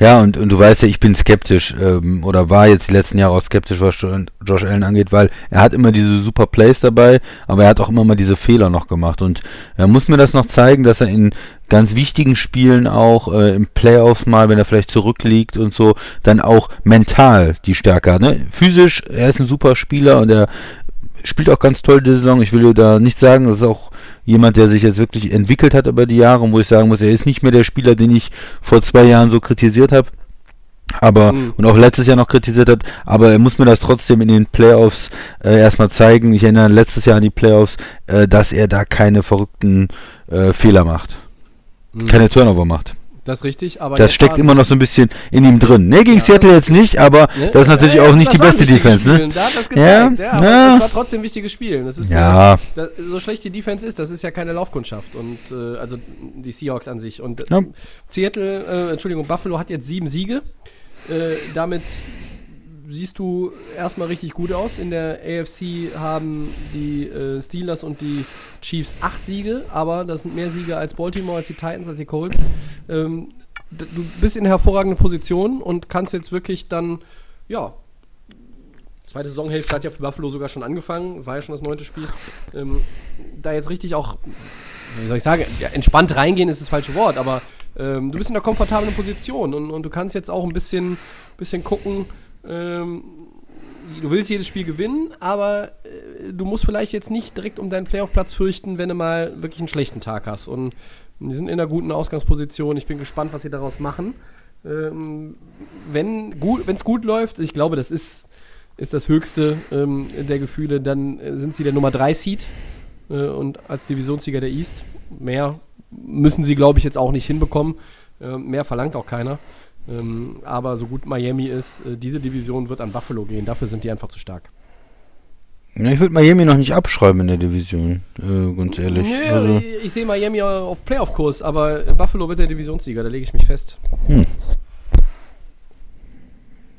Ja, und, und du weißt ja, ich bin skeptisch ähm, oder war jetzt die letzten Jahre auch skeptisch, was Jo- Josh Allen angeht, weil er hat immer diese super Plays dabei, aber er hat auch immer mal diese Fehler noch gemacht und er muss mir das noch zeigen, dass er in ganz wichtigen Spielen auch äh, im Playoffs mal, wenn er vielleicht zurückliegt und so, dann auch mental die Stärke hat. Ne? Physisch, er ist ein super Spieler und er spielt auch ganz toll die Saison. Ich will da nicht sagen, das ist auch jemand, der sich jetzt wirklich entwickelt hat über die Jahre wo ich sagen muss, er ist nicht mehr der Spieler, den ich vor zwei Jahren so kritisiert habe. Aber, Mhm. und auch letztes Jahr noch kritisiert hat, aber er muss mir das trotzdem in den Playoffs äh, erstmal zeigen. Ich erinnere letztes Jahr an die Playoffs, äh, dass er da keine verrückten äh, Fehler macht. Keine Turnover macht. Das ist richtig, aber Das steckt immer noch so ein bisschen in ihm drin. Ne, gegen Ja. Seattle jetzt nicht, aber Ne? das ist natürlich Ja, auch das- nicht das die beste Defense, Spiel. ne? Da hat das Ja, gezeigt, ja, na. das war trotzdem ein wichtiges Spiel. Das ist Ja. äh, da, so schlecht die Defense ist, das ist ja keine Laufkundschaft und äh, also die Seahawks an sich und äh, Ja. Seattle, äh, Entschuldigung, Buffalo hat jetzt sieben Siege. Äh, damit siehst du erstmal richtig gut aus. In der AFC haben die äh, Steelers und die Chiefs acht Siege, aber das sind mehr Siege als Baltimore, als die Titans, als die Colts. Ähm, du bist in hervorragender Position und kannst jetzt wirklich dann, ja, zweite Saisonhälfte hat ja für Buffalo sogar schon angefangen, war ja schon das neunte Spiel. Ähm, da jetzt richtig auch, wie soll ich sagen, ja, entspannt reingehen ist das falsche Wort, aber ähm, du bist in einer komfortablen Position und, und du kannst jetzt auch ein bisschen, bisschen gucken, ähm, du willst jedes Spiel gewinnen, aber äh, du musst vielleicht jetzt nicht direkt um deinen Playoff-Platz fürchten, wenn du mal wirklich einen schlechten Tag hast. Und die sind in einer guten Ausgangsposition. Ich bin gespannt, was sie daraus machen. Ähm, wenn es gut läuft, ich glaube, das ist, ist das höchste ähm, der Gefühle, dann äh, sind sie der Nummer 3 Seed äh, und als Divisionssieger der East. Mehr müssen sie, glaube ich, jetzt auch nicht hinbekommen. Ähm, mehr verlangt auch keiner. Ähm, aber so gut Miami ist, äh, diese Division wird an Buffalo gehen. Dafür sind die einfach zu stark. Ja, ich würde Miami noch nicht abschreiben in der Division, äh, ganz ehrlich. Nee, Also, ich, sehe Miami auf Playoff-Kurs, aber Buffalo wird der Divisionssieger, da lege ich mich fest.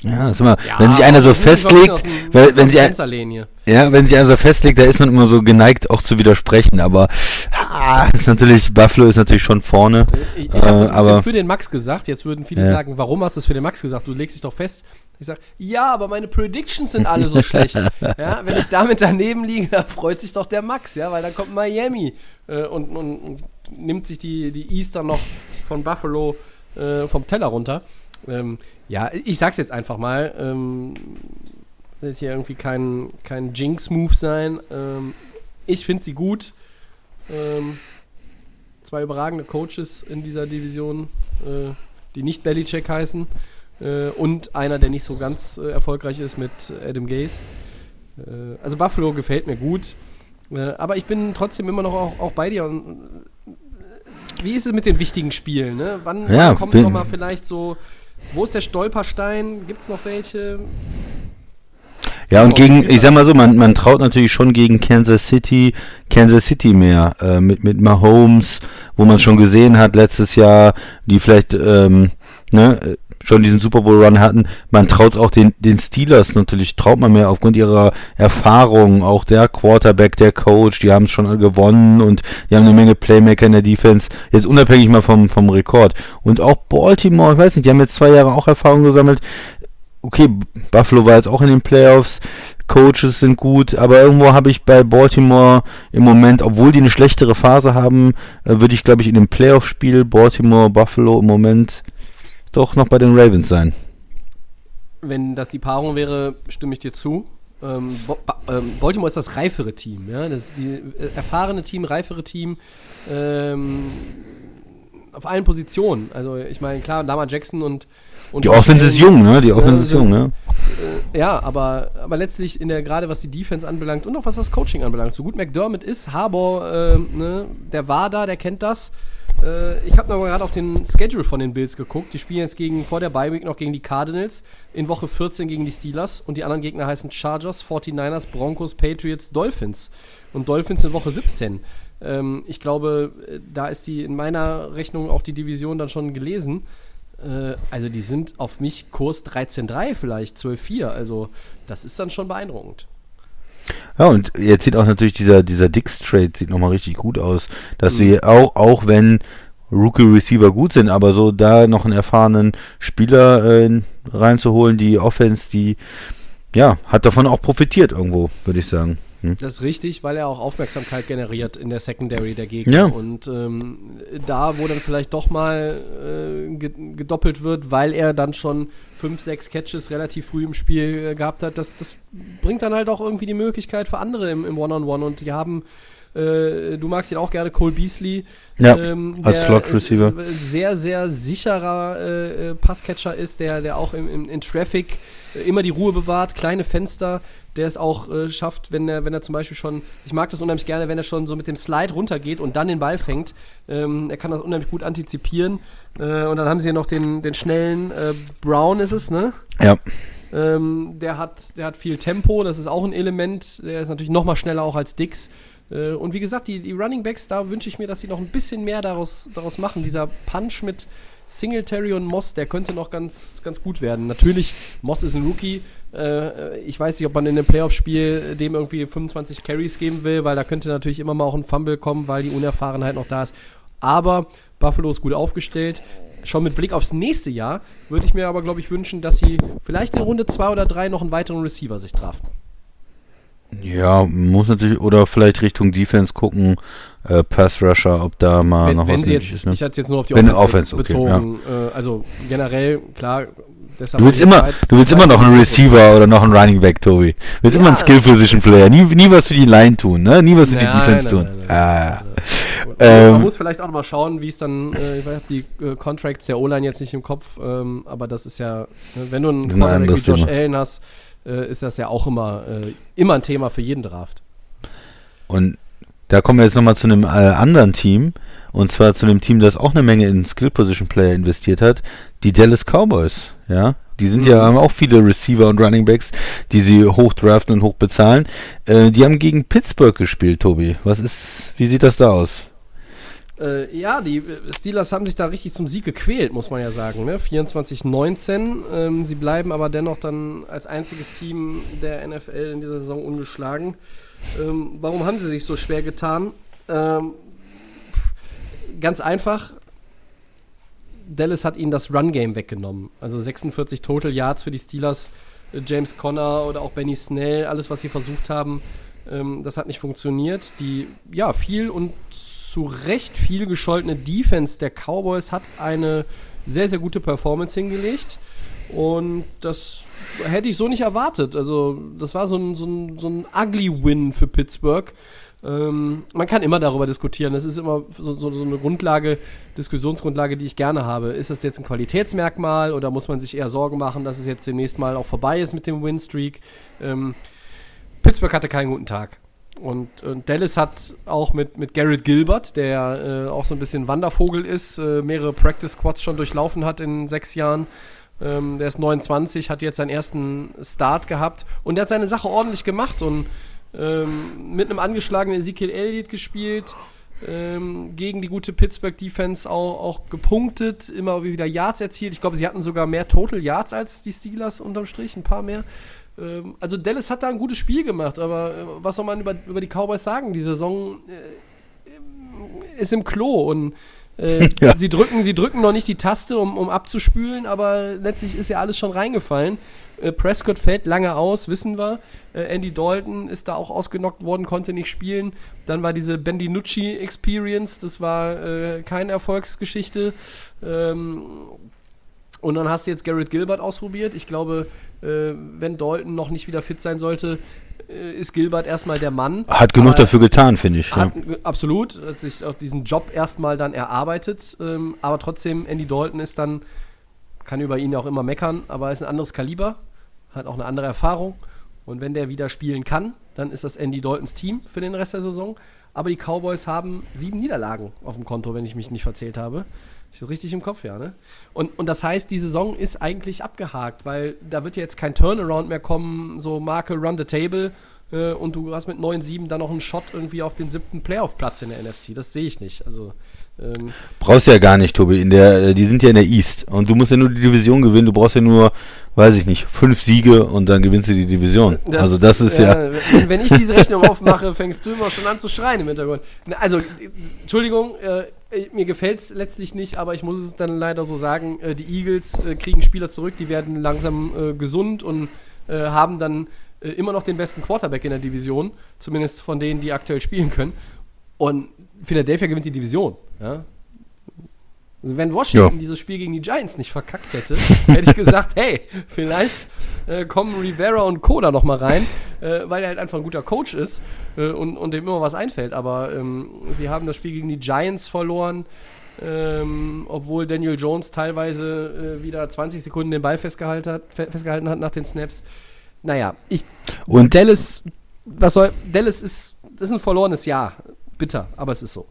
Ja, sag mal, wenn sich einer so festlegt, dem- wenn dem sich ein, ja, wenn sich einer so festlegt, da ist man immer so geneigt, auch zu widersprechen. Aber ah, ist natürlich Buffalo ist natürlich schon vorne. Ich, ich habe Äh, das aber- für den Max gesagt. Jetzt würden viele Ja. sagen, warum hast du es für den Max gesagt? Du legst dich doch fest. Ich sage, ja, aber meine Predictions sind alle so schlecht. *laughs* Ja, wenn ich damit daneben liege, da freut sich doch der Max, ja, weil dann kommt Miami äh, und, und, und nimmt sich die, die Easter noch von Buffalo äh, vom Teller runter. Ähm, ja, ich sag's jetzt einfach mal. Ähm, das ist hier irgendwie kein, kein Jinx-Move sein. Ähm, ich finde sie gut. Ähm, zwei überragende Coaches in dieser Division, äh, die nicht Belichick heißen. Äh, und einer, der nicht so ganz äh, erfolgreich ist mit Adam Gaze. Äh, also Buffalo gefällt mir gut. Äh, aber ich bin trotzdem immer noch auch, auch bei dir. Und, äh, wie ist es mit den wichtigen Spielen? Ne? Wann, Ja, wann kommt bin- noch mal vielleicht so, wo ist der Stolperstein? Gibt es noch welche? Ja, und gegen, ich sag mal so, man, man traut natürlich schon gegen Kansas City, Kansas City mehr, äh, mit, mit Mahomes, wo man schon gesehen hat letztes Jahr, die vielleicht, ähm, ne, schon diesen Super Bowl Run hatten. Man traut auch den, den Steelers natürlich, traut man mehr aufgrund ihrer Erfahrung, auch der Quarterback, der Coach, die haben es schon gewonnen und die haben eine Menge Playmaker in der Defense, jetzt unabhängig mal vom, vom Rekord. Und auch Baltimore, ich weiß nicht, die haben jetzt zwei Jahre auch Erfahrung gesammelt, okay, Buffalo war jetzt auch in den Playoffs, Coaches sind gut, aber irgendwo habe ich bei Baltimore im Moment, obwohl die eine schlechtere Phase haben, äh, würde ich glaube ich in dem Playoff-Spiel Baltimore, Buffalo im Moment doch noch bei den Ravens sein. Wenn das die Paarung wäre, stimme ich dir zu. Ähm, ähm, Baltimore ist das reifere Team, ja, das die äh, erfahrene Team, reifere Team ähm, auf allen Positionen. Also ich meine, klar, Lama Jackson und, und Die Offense ist jung, ne? Die Ja, Offense ist sind- jung, ne? Ja, aber, aber letztlich in der, gerade was die Defense anbelangt und auch was das Coaching anbelangt, so gut McDermott ist, Harbour, äh, ne, der war da, der kennt das. Äh, ich habe noch gerade auf den Schedule von den Bills geguckt. Die spielen jetzt gegen, vor der Bye Week noch gegen die Cardinals, in Woche 14 gegen die Steelers und die anderen Gegner heißen Chargers, 49ers, Broncos, Patriots, Dolphins. Und Dolphins in Woche 17. Ähm, ich glaube, äh, da ist die in meiner Rechnung auch die Division dann schon gelesen. Äh, also die sind auf mich Kurs 13-3 vielleicht, 12-4. Also das ist dann schon beeindruckend. Ja, und jetzt sieht auch natürlich dieser, dieser Dix-Trade sieht nochmal richtig gut aus. Dass Mhm. du hier auch, auch wenn Rookie-Receiver gut sind, aber so da noch einen erfahrenen Spieler äh, reinzuholen, die Offense, die ja, hat davon auch profitiert irgendwo, würde ich sagen. Hm? Das ist richtig, weil er auch Aufmerksamkeit generiert in der Secondary der Gegner. Ja. Und ähm, da, wo dann vielleicht doch mal äh, ge gedoppelt wird, weil er dann schon fünf, sechs Catches relativ früh im Spiel äh, gehabt hat, das, das bringt dann halt auch irgendwie die Möglichkeit für andere im im One-on-One. Und die haben, äh, du magst ihn auch gerne, Cole Beasley. Ja, ähm, als ist, äh, Sehr, sehr sicherer äh, äh, Passcatcher ist, der, der auch im, im, in Traffic äh, immer die Ruhe bewahrt, kleine Fenster, der es auch äh, schafft, wenn er, wenn er zum Beispiel schon, ich mag das unheimlich gerne, wenn er schon so mit dem Slide runtergeht und dann den Ball fängt. Ähm, er kann das unheimlich gut antizipieren. Äh, und dann haben sie hier noch den, den schnellen äh, Brown ist es, ne? Ja. Ähm, der, hat, der hat viel Tempo, das ist auch ein Element. Der ist natürlich noch mal schneller auch als Dix. Äh, und wie gesagt, die, die Running Backs, da wünsche ich mir, dass sie noch ein bisschen mehr daraus, daraus machen. Dieser Punch mit Singletary und Moss, der könnte noch ganz, ganz gut werden. Natürlich, Moss ist ein Rookie. Äh, ich weiß nicht, ob man in einem Playoff-Spiel dem irgendwie 25 Carries geben will, weil da könnte natürlich immer mal auch ein Fumble kommen, weil die Unerfahrenheit noch da ist. Aber Buffalo ist gut aufgestellt. Schon mit Blick aufs nächste Jahr würde ich mir aber, glaube ich, wünschen, dass sie vielleicht in Runde 2 oder 3 noch einen weiteren Receiver sich draften. Ja, muss natürlich, oder vielleicht Richtung Defense gucken, äh, Pass Rusher, ob da mal wenn, noch wenn was sie jetzt, ist. Ne? ich hatte jetzt nur auf die Wenn Offense, Offense, okay, bezogen. Äh, also generell, klar. deshalb Du willst immer, Zeit- du willst immer noch einen Receiver oder noch einen Running Back, Tobi. Du willst immer einen Ja. Skill Position Player. Nie, nie was für die Line tun, ne? Nie was für die Nein, Defense nein, tun. nein, ah. Man Ähm, muss vielleicht auch noch mal schauen, wie es dann, äh, ich habe die äh, Contracts der O-Line jetzt nicht im Kopf, ähm, aber das ist ja, ne, wenn du einen Quarterback wie Josh. Allen hast, äh, ist das ja auch immer, äh, immer ein Thema für jeden Draft. Und da kommen wir jetzt nochmal zu einem äh, anderen Team. Und zwar zu einem Team, das auch eine Menge in Skill Position Player investiert hat. Die Dallas Cowboys. Ja. Die sind ja, Mhm. haben auch viele Receiver und Running Backs, die sie hoch draften und hoch bezahlen. Äh, die haben gegen Pittsburgh gespielt, Tobi. Was ist, wie sieht das da aus? Äh, ja, die äh, Steelers haben sich da richtig zum Sieg gequält, muss man ja sagen. Ne? 24-19. Ähm, sie bleiben aber dennoch dann als einziges Team der NFL in dieser Saison ungeschlagen. Ähm, warum haben sie sich so schwer getan? Ähm, ganz einfach. Dallas hat ihnen das Run-Game weggenommen. Also 46 Total Yards für die Steelers. Äh, James Conner oder auch Benny Snell, alles, was sie versucht haben, ähm, das hat nicht funktioniert. Die, ja, viel und zu Recht viel gescholtene Defense der Cowboys hat eine sehr, sehr gute Performance hingelegt. Und das hätte ich so nicht erwartet. Also, das war so ein, so ein, so ein ugly Win für Pittsburgh. Ähm, man kann immer darüber diskutieren. Das ist immer so, so, so eine Grundlage, Diskussionsgrundlage, die ich gerne habe. Ist das jetzt ein Qualitätsmerkmal oder muss man sich eher Sorgen machen, dass es jetzt demnächst mal auch vorbei ist mit dem Winstreak? Ähm, Pittsburgh hatte keinen guten Tag. Und, und Dallas hat auch mit, mit Garrett Gilbert, der äh, auch so ein bisschen Wandervogel ist, äh, mehrere Practice Squads schon durchlaufen hat in sechs Jahren. Ähm, der ist 29, hat jetzt seinen ersten Start gehabt und der hat seine Sache ordentlich gemacht und ähm, mit einem angeschlagenen Ezekiel Elliott gespielt, ähm, gegen die gute Pittsburgh Defense auch, auch gepunktet, immer wieder Yards erzielt. Ich glaube, sie hatten sogar mehr Total Yards als die Steelers unterm Strich, ein paar mehr. Ähm, also Dallas hat da ein gutes Spiel gemacht, aber äh, was soll man über, über die Cowboys sagen? Die Saison äh, ist im Klo und äh, *laughs* Ja. sie, drücken, sie drücken noch nicht die Taste, um, um abzuspülen, aber letztlich ist ja alles schon reingefallen. Äh, Prescott fällt lange aus, wissen wir. Äh, Andy Dalton ist da auch ausgenockt worden, konnte nicht spielen. Dann war diese Bendinucci Experience, das war äh, keine Erfolgsgeschichte. Ähm, und dann hast du jetzt Garrett Gilbert ausprobiert. Ich glaube, äh, wenn Dalton noch nicht wieder fit sein sollte, äh, ist Gilbert erstmal der Mann. Hat genug Aber- dafür getan, finde ich. Ja. hat, absolut, hat sich auch diesen Job erstmal dann erarbeitet. Ähm, aber trotzdem, Andy Dalton ist dann, kann über ihn ja auch immer meckern, aber ist ein anderes Kaliber. hat auch eine andere Erfahrung. Und wenn der wieder spielen kann, dann ist das Andy Daltons Team für den Rest der Saison. Aber die Cowboys haben sieben Niederlagen auf dem Konto, wenn ich mich nicht verzählt habe. Ich richtig im Kopf, ja, ne? Und, und das heißt, die Saison ist eigentlich abgehakt, weil da wird ja jetzt kein Turnaround mehr kommen, so Marke Run the Table äh, und du hast mit 9-7 dann noch einen Shot irgendwie auf den siebten Playoff-Platz in der NFC. Das sehe ich nicht. Also ähm, brauchst ja gar nicht, Tobi. In der, äh, die sind ja in der East. Und du musst ja nur die Division gewinnen. Du brauchst ja nur, weiß ich nicht, fünf Siege und dann gewinnst du die Division. Das, also das ist ja. ja wenn, wenn, ich diese Rechnung aufmache, fängst du immer schon an zu schreien im Hintergrund. Also, Entschuldigung, äh, mir gefällt es letztlich nicht, aber ich muss es dann leider so sagen, äh, die Eagles äh, kriegen Spieler zurück, die werden langsam äh, gesund und äh, haben dann immer noch den besten Quarterback in der Division, zumindest von denen, die aktuell spielen können. Und Philadelphia gewinnt die Division. Ja? Also wenn Washington ja. dieses Spiel gegen die Giants nicht verkackt hätte, *laughs* hätte ich gesagt, hey, vielleicht äh, kommen Rivera und Co. da noch mal rein, äh, weil er halt einfach ein guter Coach ist äh, und, und dem immer was einfällt. Aber ähm, sie haben das Spiel gegen die Giants verloren, ähm, obwohl Daniel Jones teilweise äh, wieder 20 Sekunden den Ball festgehalten hat, festgehalten hat nach den Snaps. Naja, ich und Dallas, was soll, Dallas ist, das ist ein verlorenes Jahr bitter, aber es ist so.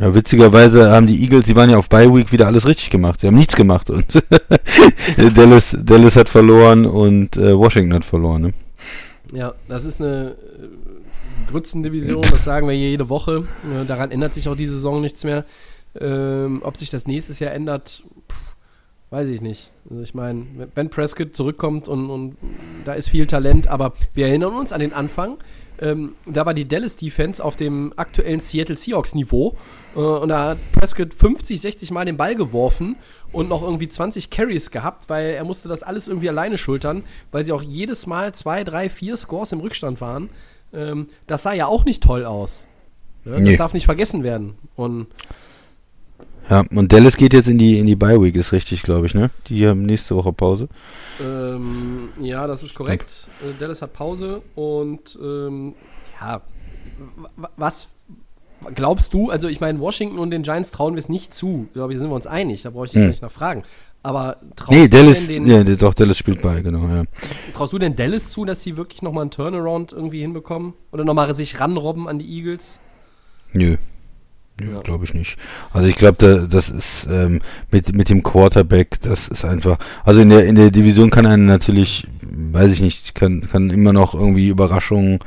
Ja, witzigerweise haben die Eagles, die waren ja auf Bye Week wieder alles richtig gemacht. Sie haben nichts gemacht und *laughs* Dallas, Dallas hat verloren und äh, Washington hat verloren. Ne? Ja, das ist eine äh, Grützendivision, das sagen wir jede Woche. Daran ändert sich auch die Saison nichts mehr. Ähm, ob sich das nächstes Jahr ändert, pff, weiß ich nicht. Also ich meine, wenn Prescott zurückkommt und, und da ist viel Talent, aber wir erinnern uns an den Anfang. Ähm, da war die Dallas Defense auf dem aktuellen Seattle Seahawks Niveau äh, und da hat Prescott 50, 60 Mal den Ball geworfen und noch irgendwie 20 Carries gehabt, weil er musste das alles irgendwie alleine schultern, weil sie auch jedes Mal zwei, drei, vier Scores im Rückstand waren. Ähm, das sah ja auch nicht toll aus. Ja, das nee. darf nicht vergessen werden. Und ja, und Dallas geht jetzt in die, in die Bye Week, ist richtig, glaube ich, ne? Die haben nächste Woche Pause. Ähm, ja, das ist korrekt. Äh, Dallas hat Pause und ähm, ja, was glaubst du? Also, ich meine, Washington und den Giants trauen wir es nicht zu. Glaube ich, sind wir uns einig. Da brauche ich dich hm. nicht nachfragen. Aber traust nee, du Dallas, denn den. Nee, doch, Dallas spielt bei, genau, ja. Traust du denn Dallas zu, dass sie wirklich nochmal einen Turnaround irgendwie hinbekommen? Oder nochmal sich ranrobben an die Eagles? Nö. Ja. Glaube ich nicht. Also ich glaube, da, das ist ähm, mit, mit dem Quarterback, das ist einfach. Also in der in der Division kann einen natürlich, weiß ich nicht, kann, kann immer noch irgendwie Überraschungen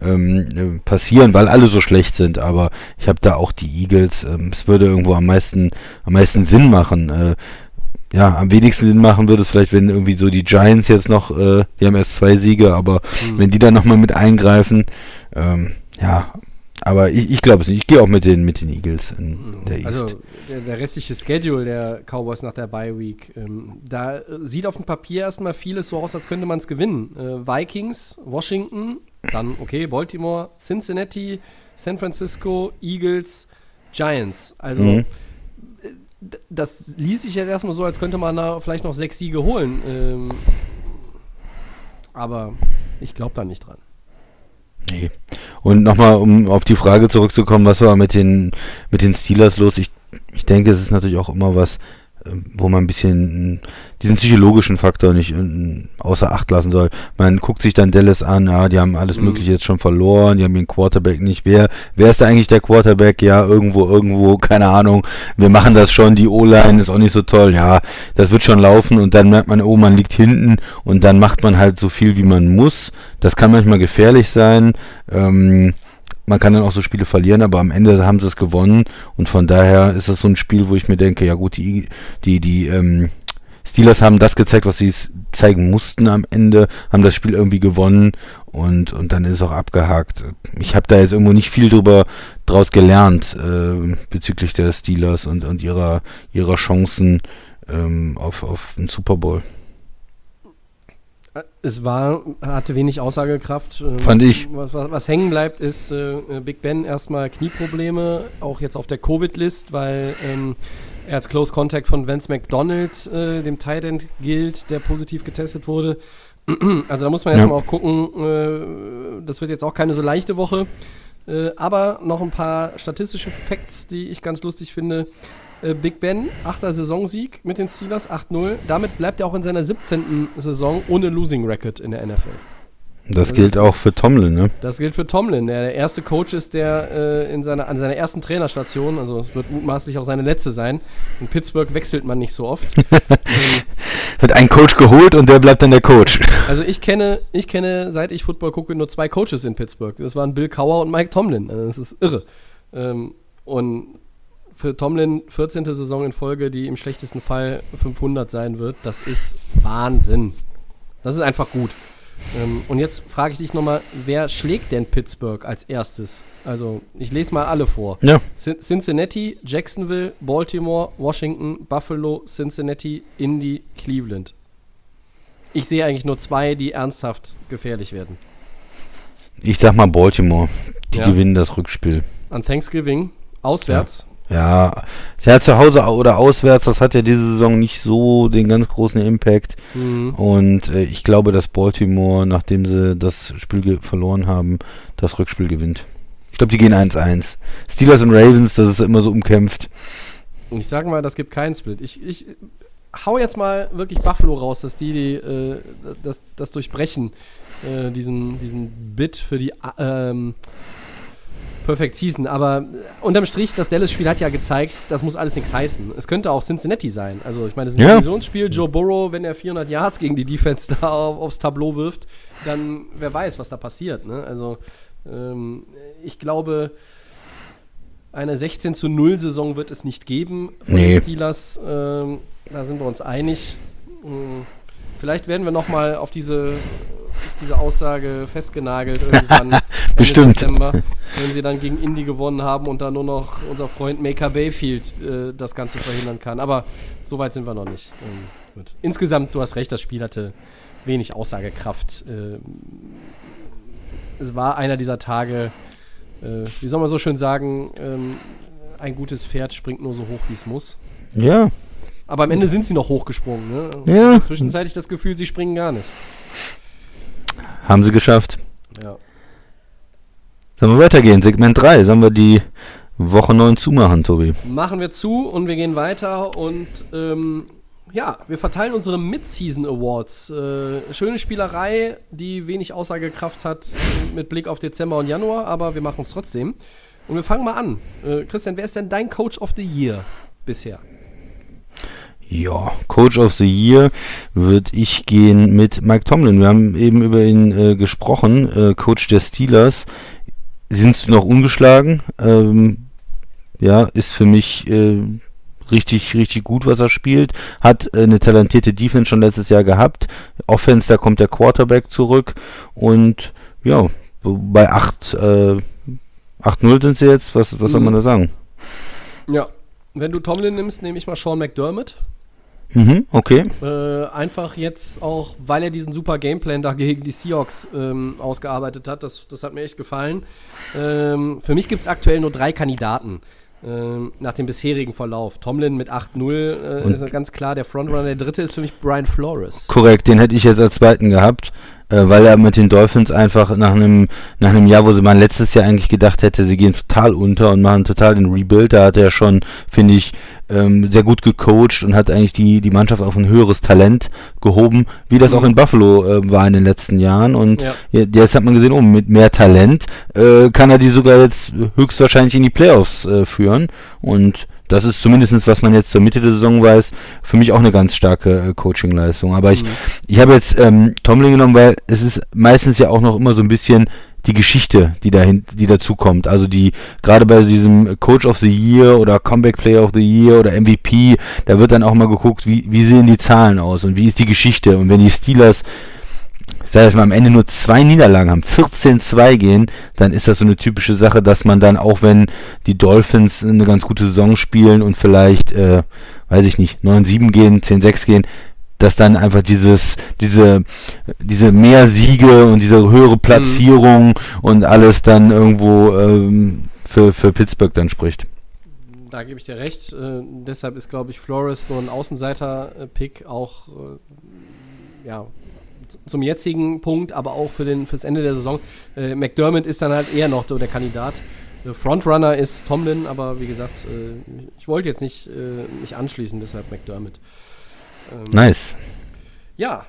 ähm, äh, passieren, weil alle so schlecht sind. Aber ich habe da auch die Eagles. Ähm, es würde irgendwo am meisten am meisten Sinn machen. Äh, ja, am wenigsten Sinn machen würde es vielleicht, wenn irgendwie so die Giants jetzt noch, äh, die haben erst zwei Siege, aber mhm. wenn die dann nochmal mit eingreifen, ähm, ja, aber ich, ich glaube es nicht. Ich gehe auch mit den, mit den Eagles in der East. Also der, der restliche Schedule der Cowboys nach der Bye Week, ähm, da sieht auf dem Papier erstmal vieles so aus, als könnte man es gewinnen. Äh, Vikings, Washington, dann okay, Baltimore, Cincinnati, San Francisco, Eagles, Giants. Also mhm. das ließ sich jetzt erstmal so, als könnte man da vielleicht noch sechs Siege holen. Ähm, aber ich glaube da nicht dran. Nee. Und nochmal, um auf die Frage zurückzukommen, was war mit den, mit den Steelers los? Ich, ich denke, es ist natürlich auch immer was, wo man ein bisschen diesen psychologischen Faktor nicht äh, außer Acht lassen soll. Man guckt sich dann Dallas an, ja, die haben alles mhm. Mögliche jetzt schon verloren, die haben den Quarterback nicht. Wer, wer ist da eigentlich der Quarterback? Ja, irgendwo, irgendwo, keine Ahnung. Wir machen das schon, die O-Line ist auch nicht so toll. Ja, das wird schon laufen und dann merkt man, oh, man liegt hinten und dann macht man halt so viel, wie man muss. Das kann manchmal gefährlich sein. Ähm, man kann dann auch so Spiele verlieren, aber am Ende haben sie es gewonnen und von daher ist das so ein Spiel, wo ich mir denke, ja gut, die, die, die ähm, Steelers haben das gezeigt, was sie zeigen mussten am Ende, haben das Spiel irgendwie gewonnen und, und dann ist es auch abgehakt. Ich habe da jetzt irgendwo nicht viel drüber draus gelernt äh, bezüglich der Steelers und, und ihrer, ihrer Chancen ähm, auf, auf den Super Bowl. Es war, hatte wenig Aussagekraft. Ähm, Fand ich. Was, was, was hängen bleibt, ist äh, Big Ben erstmal Knieprobleme, auch jetzt auf der Covid-List, weil ähm, er als Close Contact von Vance McDonald, äh, dem Tight End, gilt, der positiv getestet wurde. *clears throat* also da muss man erstmal ja. auch gucken. Äh, das wird jetzt auch keine so leichte Woche. Äh, aber noch ein paar statistische Facts, die ich ganz lustig finde. Äh, Big Ben, achter Saisonsieg mit den Steelers, 8-0. Damit bleibt er auch in seiner 17. Saison ohne Losing Record in der NFL. Das, Das gilt ist- auch für Tomlin, ne? Das gilt für Tomlin, der der erste Coach ist, der äh, in seiner, an seiner ersten Trainerstation, also es wird mutmaßlich auch seine letzte sein. In Pittsburgh wechselt man nicht so oft. *laughs* Wird ein Coach geholt und der bleibt dann der Coach. Also ich kenne, ich kenne, seit ich Football gucke, nur zwei Coaches in Pittsburgh. Das waren Bill Cowher und Mike Tomlin. Also das ist irre. Ähm, und für Tomlin 14. Saison in Folge, die im schlechtesten Fall 500 sein wird, das ist Wahnsinn. Das ist einfach gut. Ähm, und jetzt frage ich dich nochmal, wer schlägt denn Pittsburgh als erstes? Also ich lese mal alle vor. Ja. Cin- Cincinnati, Jacksonville, Baltimore, Washington, Buffalo, Cincinnati, Indy, Cleveland. Ich sehe eigentlich nur zwei, die ernsthaft gefährlich werden. Ich sag mal Baltimore. Die Ja. gewinnen das Rückspiel. An Thanksgiving, auswärts. Ja, ja, zu Hause oder auswärts, das hat ja diese Saison nicht so den ganz großen Impact. Mhm. Und äh, ich glaube, dass Baltimore, nachdem sie das Spiel verloren haben, das Rückspiel gewinnt. Ich glaube, die gehen 1-1. Steelers und Ravens, das ist immer so umkämpft. Ich sage mal, das gibt keinen Split. Ich, ich hau jetzt mal wirklich Buffalo raus, dass die, die äh, das, das durchbrechen, äh, diesen, diesen Bit für die ähm, Perfect Season. Aber äh, unterm Strich, das Dallas-Spiel hat ja gezeigt, das muss alles nichts heißen. Es könnte auch Cincinnati sein. Also ich meine, das ist ein Ja. Divisionsspiel. Joe Burrow, wenn er 400 Yards gegen die Defense da auf, aufs Tableau wirft, dann wer weiß, was da passiert. Ne? Also ähm, ich glaube, eine 16 zu 0 Saison wird es nicht geben von Nee. den Steelers. Ähm, da sind wir uns einig. Ähm, vielleicht werden wir nochmal auf diese, diese Aussage festgenagelt irgendwann. *laughs* Ende Bestimmt. Dezember, wenn sie dann gegen Indy gewonnen haben und dann nur noch unser Freund Maker Bayfield äh, das Ganze verhindern kann. Aber so weit sind wir noch nicht. Ähm. Insgesamt, du hast recht, das Spiel hatte wenig Aussagekraft. Ähm, es war einer dieser Tage, äh, wie soll man so schön sagen, ähm, ein gutes Pferd springt nur so hoch, wie es muss. Ja, Aber am Ende sind sie noch hochgesprungen. Ne? Ja. Zwischenzeitlich das Gefühl, sie springen gar nicht. haben sie geschafft. Ja. Sollen wir weitergehen? Segment 3. Sollen wir die Woche 9 zumachen, Tobi? Machen wir zu und wir gehen weiter und ähm, ja, wir verteilen unsere Mid-Season Awards. Äh, schöne Spielerei, die wenig Aussagekraft hat mit Blick auf Dezember und Januar, aber wir machen es trotzdem. Und wir fangen mal an. Äh, Christian, wer ist denn dein Coach of the Year bisher? Ja, Coach of the Year würde ich gehen mit Mike Tomlin. Wir haben eben über ihn äh, gesprochen, äh, Coach der Steelers. Sind noch ungeschlagen. Ähm, ja, ist für mich äh, richtig, richtig gut, was er spielt. Hat äh, eine talentierte Defense schon letztes Jahr gehabt. Offense, da kommt der Quarterback zurück. Und ja, bei 8, äh, 8-0 sind sie jetzt. Was, was soll man da sagen? Ja, wenn du Tomlin nimmst, nehme ich mal Sean McDermott. Mhm, okay. Äh, einfach jetzt auch, weil er diesen super Gameplan da gegen die Seahawks ähm, ausgearbeitet hat. Das, das hat mir echt gefallen. Ähm, für mich gibt es aktuell nur drei Kandidaten ähm, nach dem bisherigen Verlauf. Tomlin mit 8-0 äh, ist ganz klar der Frontrunner. Der dritte ist für mich Brian Flores. Korrekt, den hätte ich jetzt als zweiten gehabt, weil er mit den Dolphins einfach nach einem nach einem Jahr, wo sie mal letztes Jahr eigentlich gedacht hätte, sie gehen total unter und machen total den Rebuild, da hat er schon, finde ich, ähm, sehr gut gecoacht und hat eigentlich die die Mannschaft auf ein höheres Talent gehoben, wie das auch in Buffalo äh, war in den letzten Jahren und Ja. je- jetzt hat man gesehen, oh, mit mehr Talent äh, kann er die sogar jetzt höchstwahrscheinlich in die Playoffs äh, führen und das ist zumindest, was man jetzt zur Mitte der Saison weiß, für mich auch eine ganz starke äh, Coaching-Leistung. Aber ich, ich habe jetzt ähm, Tomlin genommen, weil es ist meistens ja auch noch immer so ein bisschen die Geschichte, die dahin, die dazu kommt. Also die, gerade bei diesem Coach of the Year oder Comeback Player of the Year oder MVP, da wird dann auch mal geguckt, wie, wie sehen die Zahlen aus und wie ist die Geschichte. Und wenn die Steelers sage jetzt mal, am Ende nur zwei Niederlagen haben, 14-2 gehen, dann ist das so eine typische Sache, dass man dann, auch wenn die Dolphins eine ganz gute Saison spielen und vielleicht, äh, weiß ich nicht, 9-7 gehen, 10-6 gehen, dass dann einfach dieses, diese, diese mehr Siege und diese höhere Platzierung und alles dann irgendwo ähm, für, für Pittsburgh dann spricht. Da gebe ich dir recht. Äh, deshalb ist, glaube ich, Flores nur ein Außenseiter-Pick, auch äh, ja, zum jetzigen Punkt, aber auch für den, fürs Ende der Saison. Äh, McDermott ist dann halt eher noch so der Kandidat. Äh, Frontrunner ist Tomlin, aber wie gesagt, äh, ich wollte jetzt nicht äh, mich anschließen, deshalb McDermott. Ähm, nice. Ja.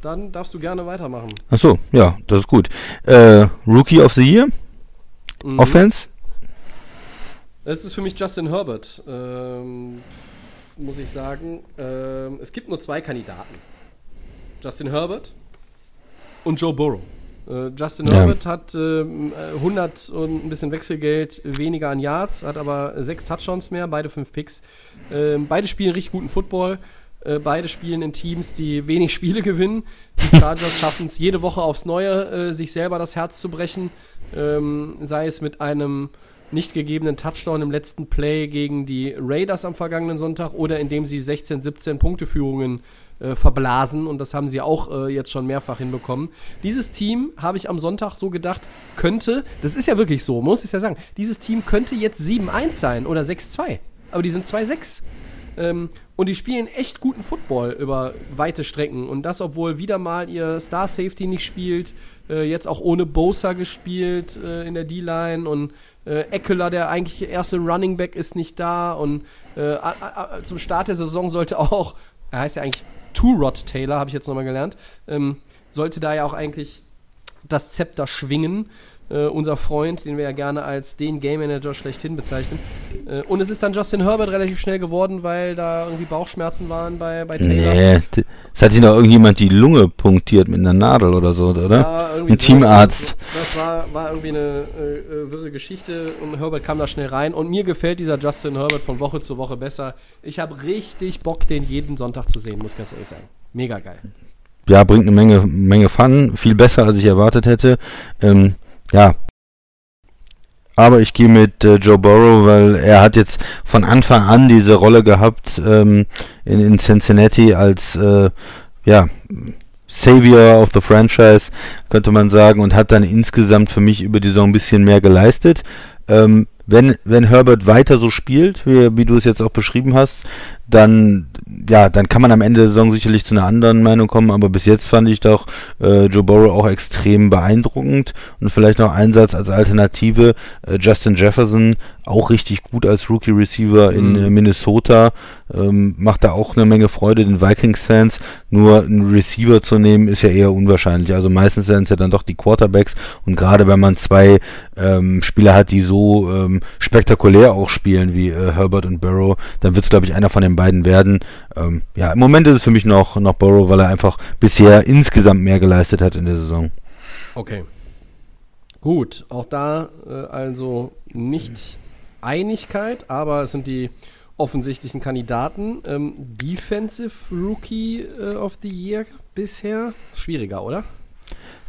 Dann darfst du gerne weitermachen. Achso, ja, das ist gut. Äh, Rookie of the Year? Mhm. Offense? Es ist für mich Justin Herbert, ähm, muss ich sagen. Ähm, es gibt nur zwei Kandidaten. Justin Herbert und Joe Burrow. Äh, Justin ja. Herbert hat äh, 100 und ein bisschen Wechselgeld weniger an Yards, hat aber sechs Touchdowns mehr, beide fünf Picks. Äh, beide spielen richtig guten Football. Äh, beide spielen in Teams, die wenig Spiele *laughs* gewinnen. Die Chargers schaffen es jede Woche aufs Neue, äh, sich selber das Herz zu brechen. Ähm, sei es mit einem nicht gegebenen Touchdown im letzten Play gegen die Raiders am vergangenen Sonntag oder indem sie 16, 17 Punkteführungen äh, verblasen und das haben sie auch äh, jetzt schon mehrfach hinbekommen. Dieses Team, habe ich am Sonntag so gedacht, könnte, das ist ja wirklich so, muss ich ja sagen, dieses Team könnte jetzt 7-1 sein oder 6-2, aber die sind 2-6. Ähm, und die spielen echt guten Football über weite Strecken. Und das, obwohl wieder mal ihr Star Safety nicht spielt. Äh, jetzt auch ohne Bosa gespielt äh, in der D-Line. Und äh, Eckler, der eigentlich erste Running Back, ist nicht da. Und äh, zum Start der Saison sollte auch, er heißt ja eigentlich Two-Rod Taylor, habe ich jetzt nochmal gelernt, ähm, sollte da ja auch eigentlich das Zepter schwingen äh, unser Freund, den wir ja gerne als den Game Manager schlechthin bezeichnen. Äh, und es ist dann Justin Herbert relativ schnell geworden, weil da irgendwie Bauchschmerzen waren bei, bei Taylor. Nee, es hat ihn doch irgendjemand die Lunge punktiert mit einer Nadel oder so, oder? Ja, Ein so. Teamarzt. Das war, war irgendwie eine äh, äh, wirre Geschichte und Herbert kam da schnell rein. Und mir gefällt dieser Justin Herbert von Woche zu Woche besser. Ich habe richtig Bock, den jeden Sonntag zu sehen, muss ich ganz ehrlich sagen. Mega geil ja, bringt eine Menge, Menge Fun, viel besser als ich erwartet hätte. Ähm, ja. Aber ich gehe mit äh, Joe Burrow, weil er hat jetzt von Anfang an diese Rolle gehabt ähm, in, in Cincinnati als äh, ja, Savior of the Franchise, könnte man sagen, und hat dann insgesamt für mich über die Saison ein bisschen mehr geleistet. Ähm, wenn, wenn Herbert weiter so spielt, wie, wie du es jetzt auch beschrieben hast, dann, ja, dann kann man am Ende der Saison sicherlich zu einer anderen Meinung kommen, aber bis jetzt fand ich doch äh, Joe Burrow auch extrem beeindruckend und vielleicht noch Einsatz als Alternative. Äh, Justin Jefferson auch richtig gut als Rookie Receiver in mhm. äh, Minnesota, ähm, macht da auch eine Menge Freude den Vikings-Fans. Nur einen Receiver zu nehmen ist ja eher unwahrscheinlich. Also meistens sind es ja dann doch die Quarterbacks und gerade wenn man zwei ähm, Spieler hat, die so ähm, spektakulär auch spielen wie äh, Herbert und Burrow, dann wird es glaube ich einer von den beiden werden. Ähm, ja, im Moment ist es für mich noch, noch Burrow, weil er einfach bisher insgesamt mehr geleistet hat in der Saison. Okay. Gut, auch da äh, also nicht Einigkeit, aber es sind die offensichtlichen Kandidaten. Ähm, Defensive Rookie äh, of the Year bisher schwieriger, oder?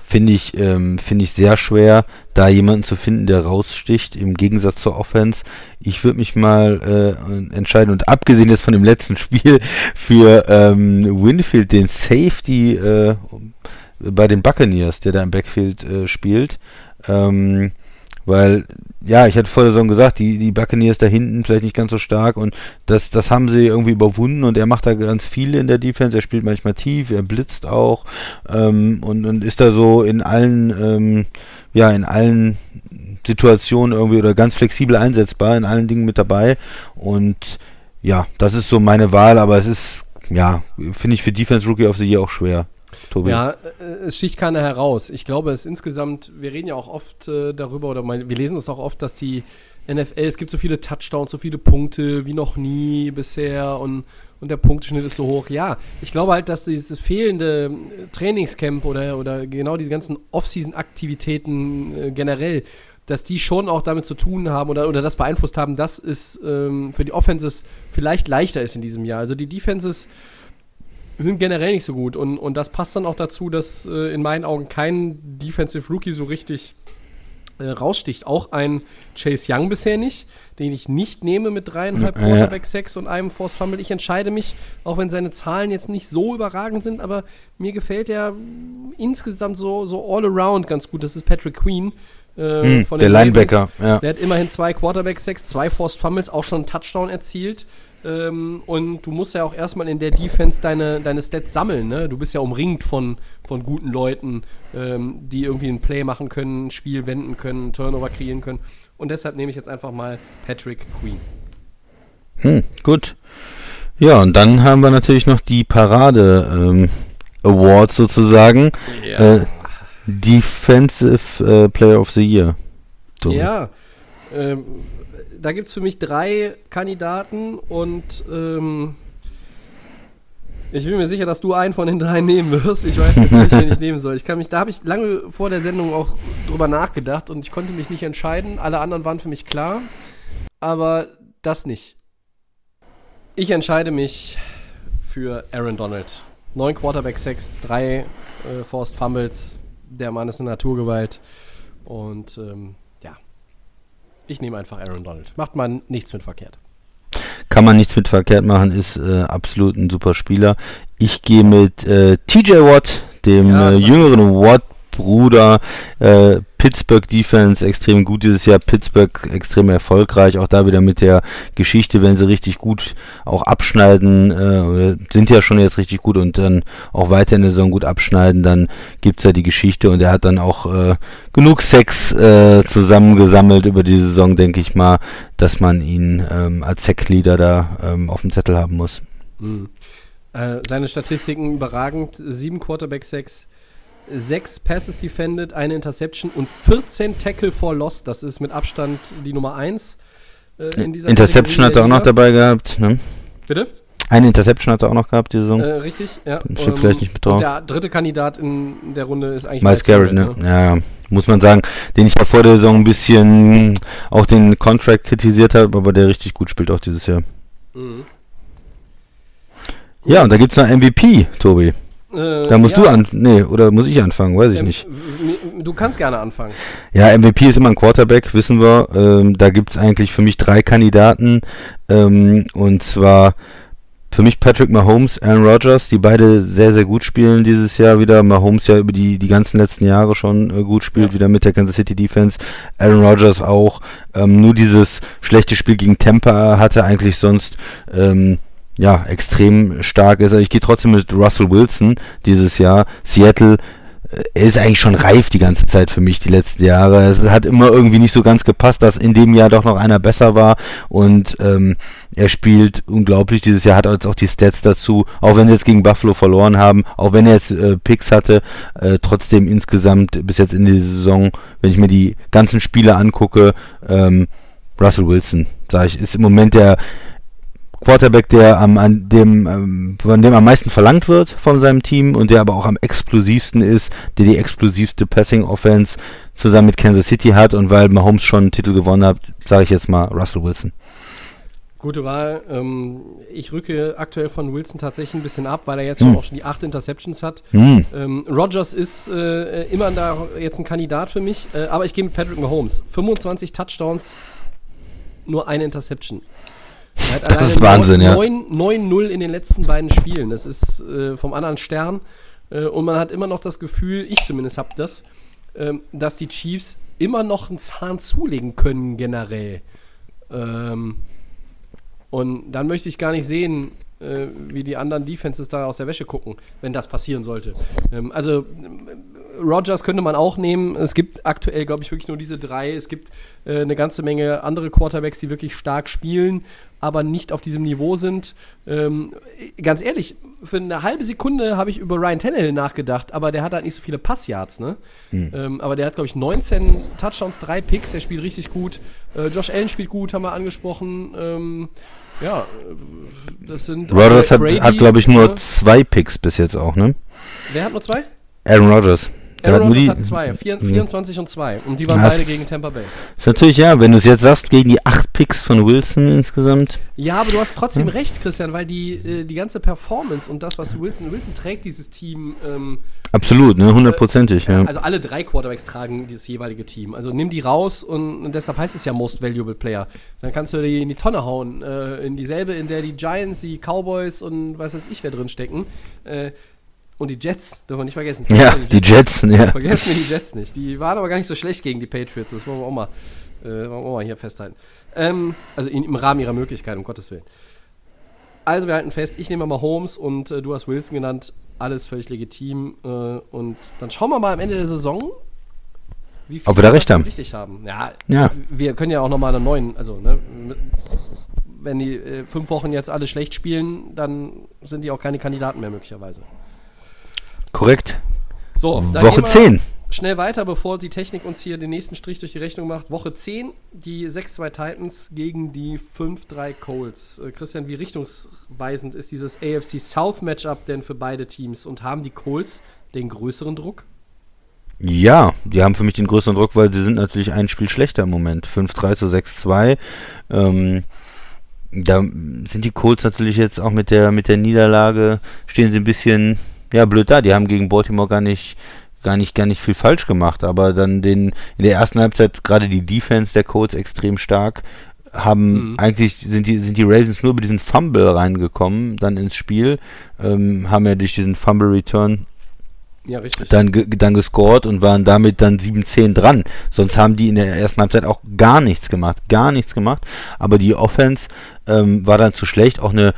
Finde ich, ähm, find ich sehr schwer, da jemanden zu finden, der raussticht, im Gegensatz zur Offense. Ich würde mich mal äh, entscheiden und abgesehen jetzt von dem letzten *laughs* Spiel für ähm, Winfield, den Safety äh, bei den Buccaneers, der da im Backfield äh, spielt. Ähm, weil, ja, ich hatte vor der Saison gesagt, die, die Buccaneers da hinten vielleicht nicht ganz so stark und das, das haben sie irgendwie überwunden und er macht da ganz viel in der Defense. Er spielt manchmal tief, er blitzt auch ähm, und, und ist da so in allen, ähm, ja, in allen Situationen irgendwie oder ganz flexibel einsetzbar, in allen Dingen mit dabei und ja, das ist so meine Wahl, aber es ist, ja, finde ich für Defense Rookie of the Year auch schwer. Tobi? Ja, äh, es sticht keiner heraus. Ich glaube, es insgesamt, wir reden ja auch oft äh, darüber, oder mein, wir lesen es auch oft, dass die NFL, es gibt so viele Touchdowns, so viele Punkte wie noch nie bisher und, und der Punkteschnitt ist so hoch. Ja, ich glaube halt, dass dieses fehlende äh, Trainingscamp oder, oder genau diese ganzen Off-Season-Aktivitäten äh, generell, dass die schon auch damit zu tun haben oder, oder das beeinflusst haben, dass es ähm, für die Offenses vielleicht leichter ist in diesem Jahr. Also die Defenses sind generell nicht so gut. Und, und das passt dann auch dazu, dass äh, in meinen Augen kein Defensive Rookie so richtig äh, raussticht. Auch ein Chase Young bisher nicht, den ich nicht nehme mit dreieinhalb ja. Quarterback-Sacks und einem Force Fumble. Ich entscheide mich, auch wenn seine Zahlen jetzt nicht so überragend sind, aber mir gefällt er insgesamt so, so all around ganz gut. Das ist Patrick Queen. Äh, hm, der Linebacker, ja. Der hat immerhin zwei Quarterback-Sacks, zwei Forced Fumbles, auch schon einen Touchdown erzielt. Ähm, und du musst ja auch erstmal in der Defense deine, deine Stats sammeln. Ne? Du bist ja umringt von, von guten Leuten, ähm, die irgendwie ein Play machen können, ein Spiel wenden können, Turnover kreieren können. Und deshalb nehme ich jetzt einfach mal Patrick Queen. Hm, gut. Ja, und dann haben wir natürlich noch die Parade ähm, Awards sozusagen. Ja. Äh, Defensive äh, Player of the Year. So. Ja, ähm, da gibt es für mich drei Kandidaten und ähm, ich bin mir sicher, dass du einen von den drei nehmen wirst. Ich weiß jetzt nicht, wen ich nehmen soll. Ich kann mich, da habe ich lange vor der Sendung auch drüber nachgedacht und ich konnte mich nicht entscheiden. Alle anderen waren für mich klar, aber das nicht. Ich entscheide mich für Aaron Donald. Neun Quarterback Sacks, drei äh, Forced Fumbles. Der Mann ist eine Naturgewalt und ähm, ich nehme einfach Aaron Donald. Macht man nichts mit verkehrt. Kann man nichts mit verkehrt machen, ist äh, absolut ein super Spieler. Ich gehe mit äh, TJ Watt, dem Ja, äh, jüngeren Watt-Bruder. Äh, Pittsburgh Defense extrem gut dieses Jahr, Pittsburgh extrem erfolgreich, auch da wieder mit der Geschichte, wenn sie richtig gut auch abschneiden, äh, sind ja schon jetzt richtig gut und dann auch weiter in der Saison gut abschneiden, dann gibt's ja die Geschichte und er hat dann auch äh, genug Sex äh, zusammengesammelt über die Saison, denke ich mal, dass man ihn ähm, als Sackleader da ähm, auf dem Zettel haben muss. Äh, seine Statistiken überragend. Sieben Quarterback-Sacks, sechs Passes defended, eine Interception und 14 Tackle for Loss. Das ist mit Abstand die Nummer 1 äh, in dieser Interception hat er auch noch dabei gehabt. Ne? Bitte? Eine Interception hat er auch noch gehabt, die Saison. Äh, richtig, ja. Steht vielleicht nicht mit drauf. der dritte Kandidat in der Runde ist eigentlich Miles Garrett, ne? Ja, ja, muss man sagen, den ich ja vor der Saison ein bisschen auch den Contract kritisiert habe, aber der richtig gut spielt auch dieses Jahr. Mhm. Ja, und da gibt's noch MVP, Tobi. Äh, Da musst ja, du an, nee, oder muss ich anfangen, weiß ich ähm, nicht. Du kannst gerne anfangen. Ja, MVP ist immer ein Quarterback, wissen wir. Ähm, da gibt's eigentlich für mich drei Kandidaten. Ähm, und zwar für mich Patrick Mahomes, Aaron Rodgers, die beide sehr, sehr gut spielen dieses Jahr wieder. Mahomes ja über die, die ganzen letzten Jahre schon äh, gut spielt, Ja. wieder mit der Kansas City Defense. Aaron Rodgers auch. Ähm, nur dieses schlechte Spiel gegen Tampa hatte eigentlich sonst ähm, ja, extrem stark ist. Ich gehe trotzdem mit Russell Wilson dieses Jahr. Seattle äh, er ist eigentlich schon reif die ganze Zeit für mich, die letzten Jahre. Es hat immer irgendwie nicht so ganz gepasst, dass in dem Jahr doch noch einer besser war und ähm, er spielt unglaublich dieses Jahr, hat jetzt auch die Stats dazu, auch wenn sie jetzt gegen Buffalo verloren haben, auch wenn er jetzt äh, Picks hatte, äh, trotzdem insgesamt bis jetzt in die Saison, wenn ich mir die ganzen Spiele angucke, ähm, Russell Wilson, sage ich, ist im Moment der Quarterback, der am, an dem, ähm, von dem am meisten verlangt wird von seinem Team und der aber auch am explosivsten ist, der die explosivste Passing Offense zusammen mit Kansas City hat und weil Mahomes schon einen Titel gewonnen hat, sage ich jetzt mal Russell Wilson. Gute Wahl. Ähm, ich rücke aktuell von Wilson tatsächlich ein bisschen ab, weil er jetzt Hm. schon auch schon die acht Interceptions hat. Hm. Ähm, Rogers ist äh, immer da jetzt ein Kandidat für mich, äh, aber ich gehe mit Patrick Mahomes. 25 Touchdowns, nur eine Interception. Er hat Das ist Wahnsinn, ja. 9 9-0 in den letzten beiden Spielen. Das ist äh, vom anderen Stern. Äh, und man hat immer noch das Gefühl, ich zumindest habe das, ähm, dass die Chiefs immer noch einen Zahn zulegen können generell. Ähm, und dann möchte ich gar nicht sehen, äh, wie die anderen Defenses da aus der Wäsche gucken, wenn das passieren sollte. Ähm, also Rogers könnte man auch nehmen. Es gibt aktuell, glaube ich, wirklich nur diese drei. Es gibt äh, eine ganze Menge andere Quarterbacks, die wirklich stark spielen, aber nicht auf diesem Niveau sind. Ähm, ganz ehrlich, für eine halbe Sekunde habe ich über Ryan Tannehill nachgedacht, aber der hat halt nicht so viele Passyards, ne? Ähm, aber der hat, glaube ich, 19 Touchdowns, drei Picks, der spielt richtig gut. Äh, Josh Allen spielt gut, haben wir angesprochen. Ähm, ja, äh, das sind. Rodgers hat, hat glaube ich, nur ne? zwei Picks bis jetzt auch, ne? Wer hat nur zwei? Aaron Rodgers. Aaron Rodgers hat zwei, vier, 24 und zwei. Und die waren Das- beide gegen Tampa Bay. Ist natürlich, ja, wenn du es jetzt sagst, gegen die acht Picks von Wilson insgesamt. Ja, aber du hast Hm. trotzdem recht, Christian, weil die, äh, die ganze Performance und das, was Wilson, Wilson trägt dieses Team, ähm, Absolut, ne? Hundertprozentig, ja. also alle drei Quarterbacks tragen dieses jeweilige Team. Also nimm die raus und, und deshalb heißt es ja Most Valuable Player. Dann kannst du die in die Tonne hauen, äh, in dieselbe, in der die Giants, die Cowboys und was weiß ich wer drin stecken. Äh, und die Jets, dürfen wir nicht vergessen. Ja, die Jets, ja. Vergessen wir die Jets nicht. Die waren aber gar nicht so schlecht gegen die Patriots. Das wollen wir auch mal, äh, wir auch mal hier festhalten. Ähm, also in, im Rahmen ihrer Möglichkeit, um Gottes Willen. also wir halten fest, ich nehme mal Holmes und äh, du hast Wilson genannt. Alles völlig legitim. Äh, und dann schauen wir mal am Ende der Saison, wie viel Ob wir da recht haben. richtig haben. Ja, Ja. wir können ja auch noch mal einen neuen, also ne, wenn die äh, fünf Wochen jetzt alle schlecht spielen, dann sind die auch keine Kandidaten mehr möglicherweise. Korrekt. So, Woche gehen wir 10. Schnell weiter, bevor die Technik uns hier den nächsten Strich durch die Rechnung macht. Woche 10, die 6-2 Titans gegen die 5-3 Colts. Äh, Christian, wie richtungsweisend ist dieses AFC South Matchup denn für beide Teams? Und haben die Colts den größeren Druck? Ja, die haben für mich den größeren Druck, weil sie sind natürlich ein Spiel schlechter im Moment. 5-3 zu 6-2. Ähm, da sind die Colts natürlich jetzt auch mit der mit der Niederlage stehen sie ein bisschen ja blöd da. Die haben gegen Baltimore gar nicht gar nicht gar nicht viel falsch gemacht, aber dann den in der ersten Halbzeit gerade die Defense der Colts extrem stark haben Mhm. eigentlich sind die sind die Ravens nur über diesen Fumble reingekommen dann ins Spiel ähm, haben ja durch diesen Fumble Return Ja, dann, dann gescored und waren damit dann 7-10 dran. Sonst haben die in der ersten Halbzeit auch gar nichts gemacht, gar nichts gemacht. Aber die Offense ähm, war dann zu schlecht. Auch eine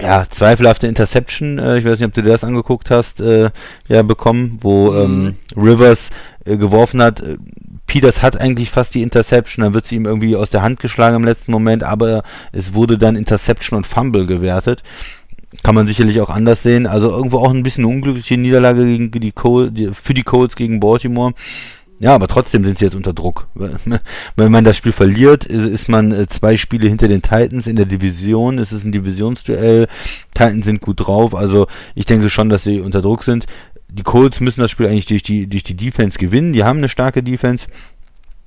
ja, zweifelhafte Interception, äh, ich weiß nicht, ob du dir das angeguckt hast, äh, ja, bekommen, wo ähm, Rivers äh, geworfen hat. Äh, Peters hat eigentlich fast die Interception, dann wird sie ihm irgendwie aus der Hand geschlagen im letzten Moment, aber es wurde dann Interception und Fumble gewertet. Kann man sicherlich auch anders sehen. Also irgendwo auch ein bisschen unglückliche Niederlage gegen die Col die, für die Colts gegen Baltimore. Ja, aber trotzdem sind sie jetzt unter Druck. *laughs* Wenn man das Spiel verliert, ist, man äh, zwei Spiele hinter den Titans in der Division. Es ist ein Divisionsduell. Titans sind gut drauf. Also ich denke schon, dass sie unter Druck sind. Die Colts müssen das Spiel eigentlich durch die, durch die Defense gewinnen. Die haben eine starke Defense.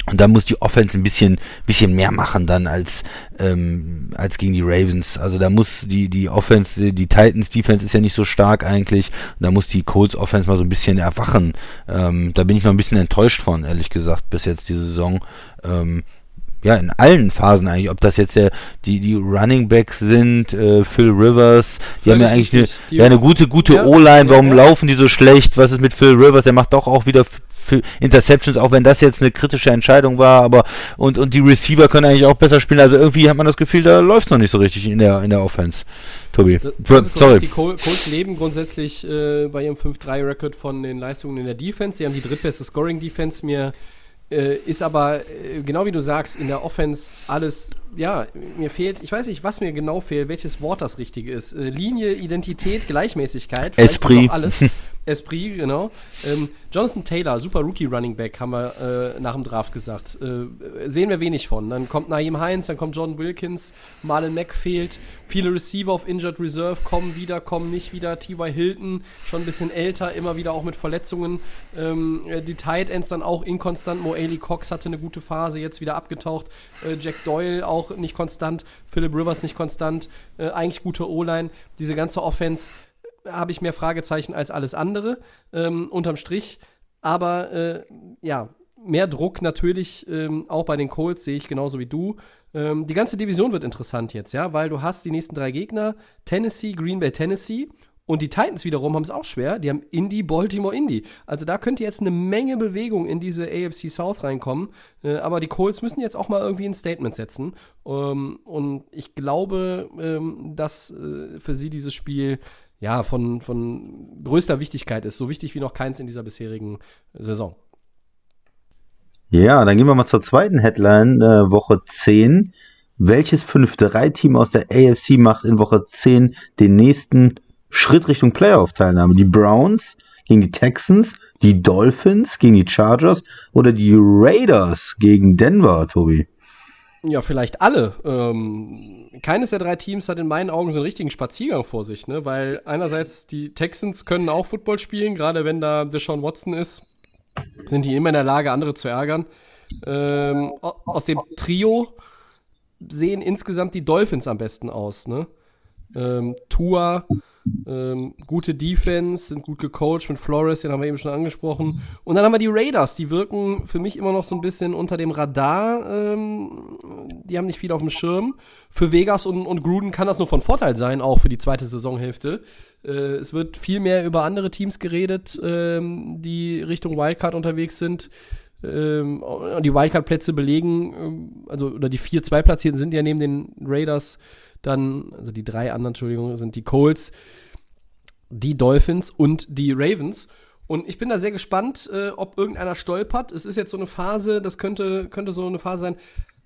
Und da muss die Offense ein bisschen, bisschen mehr machen dann als, ähm, als gegen die Ravens. Also da muss die, die Offense, die Titans Defense ist ja nicht so stark eigentlich. Und da muss die Colts Offense mal so ein bisschen erwachen. Ähm, da bin ich noch ein bisschen enttäuscht von, ehrlich gesagt, bis jetzt die Saison. Ähm, ja, in allen Phasen eigentlich, ob das jetzt der, die, die Running Backs sind, äh, Phil Rivers, die haben ja Völlig eigentlich eine, ja, eine gute, gute Ja, O-Line, warum ja. laufen die so schlecht, was ist mit Phil Rivers, der macht doch auch wieder Interceptions, auch wenn das jetzt eine kritische Entscheidung war, aber und, und die Receiver können eigentlich auch besser spielen, also irgendwie hat man das Gefühl, da läuft noch nicht so richtig in der, in der Offense, Tobi. Das- das. Sorry. Die Col Colts leben grundsätzlich äh, bei ihrem 5-3-Record von den Leistungen in der Defense. Sie haben die drittbeste Scoring-Defense. Mir äh, ist aber, äh, genau wie du sagst, in der Offense alles, ja, mir fehlt, ich weiß nicht, was mir genau fehlt, welches Wort das richtige ist. Äh, Linie, Identität, Gleichmäßigkeit. Esprit. alles. *laughs* Esprit, genau. Ähm, Jonathan Taylor, super Rookie Running Back, haben wir äh, nach dem Draft gesagt. Äh, sehen wir wenig von. Dann kommt Naeem Heinz, dann kommt Jordan Wilkins, Marlon Mack fehlt. Viele Receiver auf Injured Reserve kommen wieder, kommen nicht wieder. T.Y. Hilton, schon ein bisschen älter, immer wieder auch mit Verletzungen. Ähm, äh, die Tight Ends dann auch inkonstant. Mo Cox hatte eine gute Phase, jetzt wieder abgetaucht. Äh, Jack Doyle auch nicht konstant. Philip Rivers nicht konstant. Äh, eigentlich gute O-Line. Diese ganze Offense habe ich mehr Fragezeichen als alles andere, ähm, unterm Strich. Aber äh, ja, mehr Druck natürlich ähm, auch bei den Colts sehe ich genauso wie du. Ähm, die ganze Division wird interessant jetzt, ja, weil du hast die nächsten drei Gegner: Tennessee, Green Bay, Tennessee. Und die Titans wiederum haben es auch schwer. Die haben Indy, Baltimore, Indy. Also da könnte jetzt eine Menge Bewegung in diese AFC South reinkommen. Äh, aber die Colts müssen jetzt auch mal irgendwie ein Statement setzen. Ähm, und ich glaube, ähm, dass äh, für sie dieses Spiel ja von, von größter Wichtigkeit ist. So wichtig wie noch keins in dieser bisherigen Saison. Ja, dann gehen wir mal zur zweiten Headline, äh, Woche 10. Welches 5-3-Team aus der AFC macht in Woche 10 den nächsten Schritt Richtung Playoff-Teilnahme? Die Browns gegen die Texans, die Dolphins gegen die Chargers oder die Raiders gegen Denver, Tobi? Ja, vielleicht alle. Ähm, keines der drei Teams hat in meinen Augen so einen richtigen Spaziergang vor sich, ne? Weil einerseits die Texans können auch Football spielen, gerade wenn da Deshaun Watson ist, sind die immer in der Lage, andere zu ärgern. Ähm, au- aus dem Trio sehen insgesamt die Dolphins am besten aus, ne? Ähm, Tua, ähm, gute Defense, sind gut gecoacht mit Flores, den haben wir eben schon angesprochen. Und dann haben wir die Raiders, die wirken für mich immer noch so ein bisschen unter dem Radar. Ähm, die haben nicht viel auf dem Schirm. Für Vegas und, und Gruden kann das nur von Vorteil sein, auch für die zweite Saisonhälfte. Äh, es wird viel mehr über andere Teams geredet, ähm, die Richtung Wildcard unterwegs sind. Ähm, die Wildcard-Plätze belegen, ähm, also oder die vier Zweitplatzierten sind ja neben den Raiders dann, also die drei anderen, Entschuldigung, sind die Colts, die Dolphins und die Ravens. Und ich bin da sehr gespannt, äh, ob irgendeiner stolpert. Es ist jetzt so eine Phase, das könnte, könnte so eine Phase sein,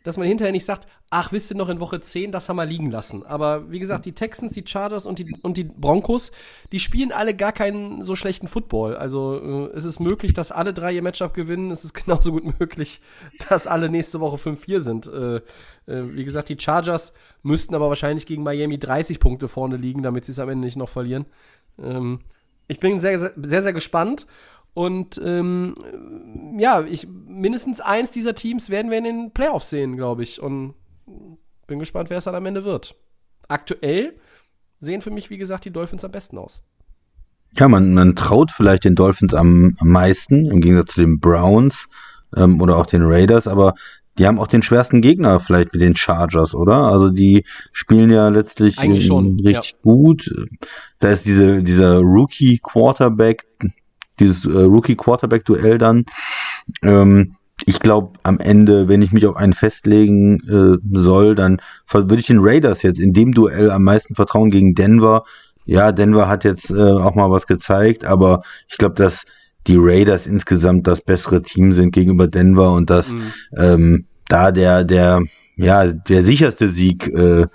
dass man hinterher nicht sagt, ach, wisst ihr noch in Woche 10, das haben wir liegen lassen. Aber wie gesagt, die Texans, die Chargers und die, und die Broncos, die spielen alle gar keinen so schlechten Football. Also äh, es ist möglich, dass alle drei ihr Matchup gewinnen. Es ist *laughs* genauso gut möglich, dass alle nächste Woche 5-4 sind. Äh, äh, wie gesagt, die Chargers müssten aber wahrscheinlich gegen Miami 30 Punkte vorne liegen, damit sie es am Ende nicht noch verlieren. Ähm, ich bin sehr, sehr, sehr, sehr gespannt. Und ähm, ja, ich, mindestens eins dieser Teams werden wir in den Playoffs sehen, glaube ich. Und bin gespannt, wer es dann am Ende wird. Aktuell sehen für mich, wie gesagt, die Dolphins am besten aus. Ja, man, man traut vielleicht den Dolphins am, am meisten, im Gegensatz zu den Browns ähm, oder auch den Raiders, aber die haben auch den schwersten Gegner vielleicht mit den Chargers, oder? Also die spielen ja letztlich schon, richtig ja. gut. Da ist diese, dieser Rookie Quarterback, dieses äh, Rookie-Quarterback-Duell dann. Ähm, ich glaube, am Ende, wenn ich mich auf einen festlegen äh, soll, dann würde ich den Raiders jetzt in dem Duell am meisten vertrauen gegen Denver. Ja, Denver hat jetzt äh, auch mal was gezeigt, aber ich glaube, dass die Raiders insgesamt das bessere Team sind gegenüber Denver und dass mhm. ähm, da der, der, ja, der sicherste Sieg äh,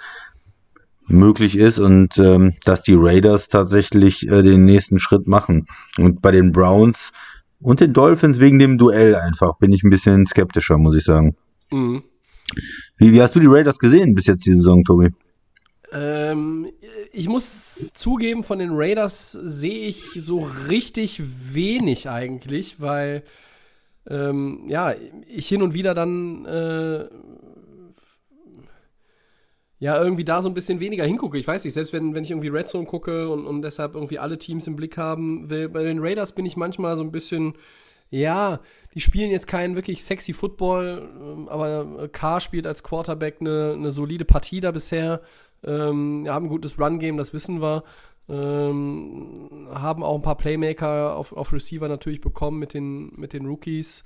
möglich ist und ähm, dass die Raiders tatsächlich äh, den nächsten Schritt machen. Und bei den Browns und den Dolphins wegen dem Duell einfach bin ich ein bisschen skeptischer, muss ich sagen. Mhm. Wie, wie hast du die Raiders gesehen bis jetzt die Saison, Tobi? Ähm, ich muss zugeben, von den Raiders sehe ich so richtig wenig eigentlich, weil ähm, ja, ich hin und wieder dann äh, ja, irgendwie da so ein bisschen weniger hingucke. Ich weiß nicht, selbst wenn, wenn ich irgendwie Red Zone gucke und, und deshalb irgendwie alle Teams im Blick haben will, bei den Raiders bin ich manchmal so ein bisschen, ja, die spielen jetzt keinen wirklich sexy Football, ähm, aber Carr spielt als Quarterback eine, eine solide Partie da bisher, ähm, haben ein gutes Run-Game, das wissen wir. Ähm, haben auch ein paar Playmaker auf, auf Receiver natürlich bekommen mit den, mit den Rookies.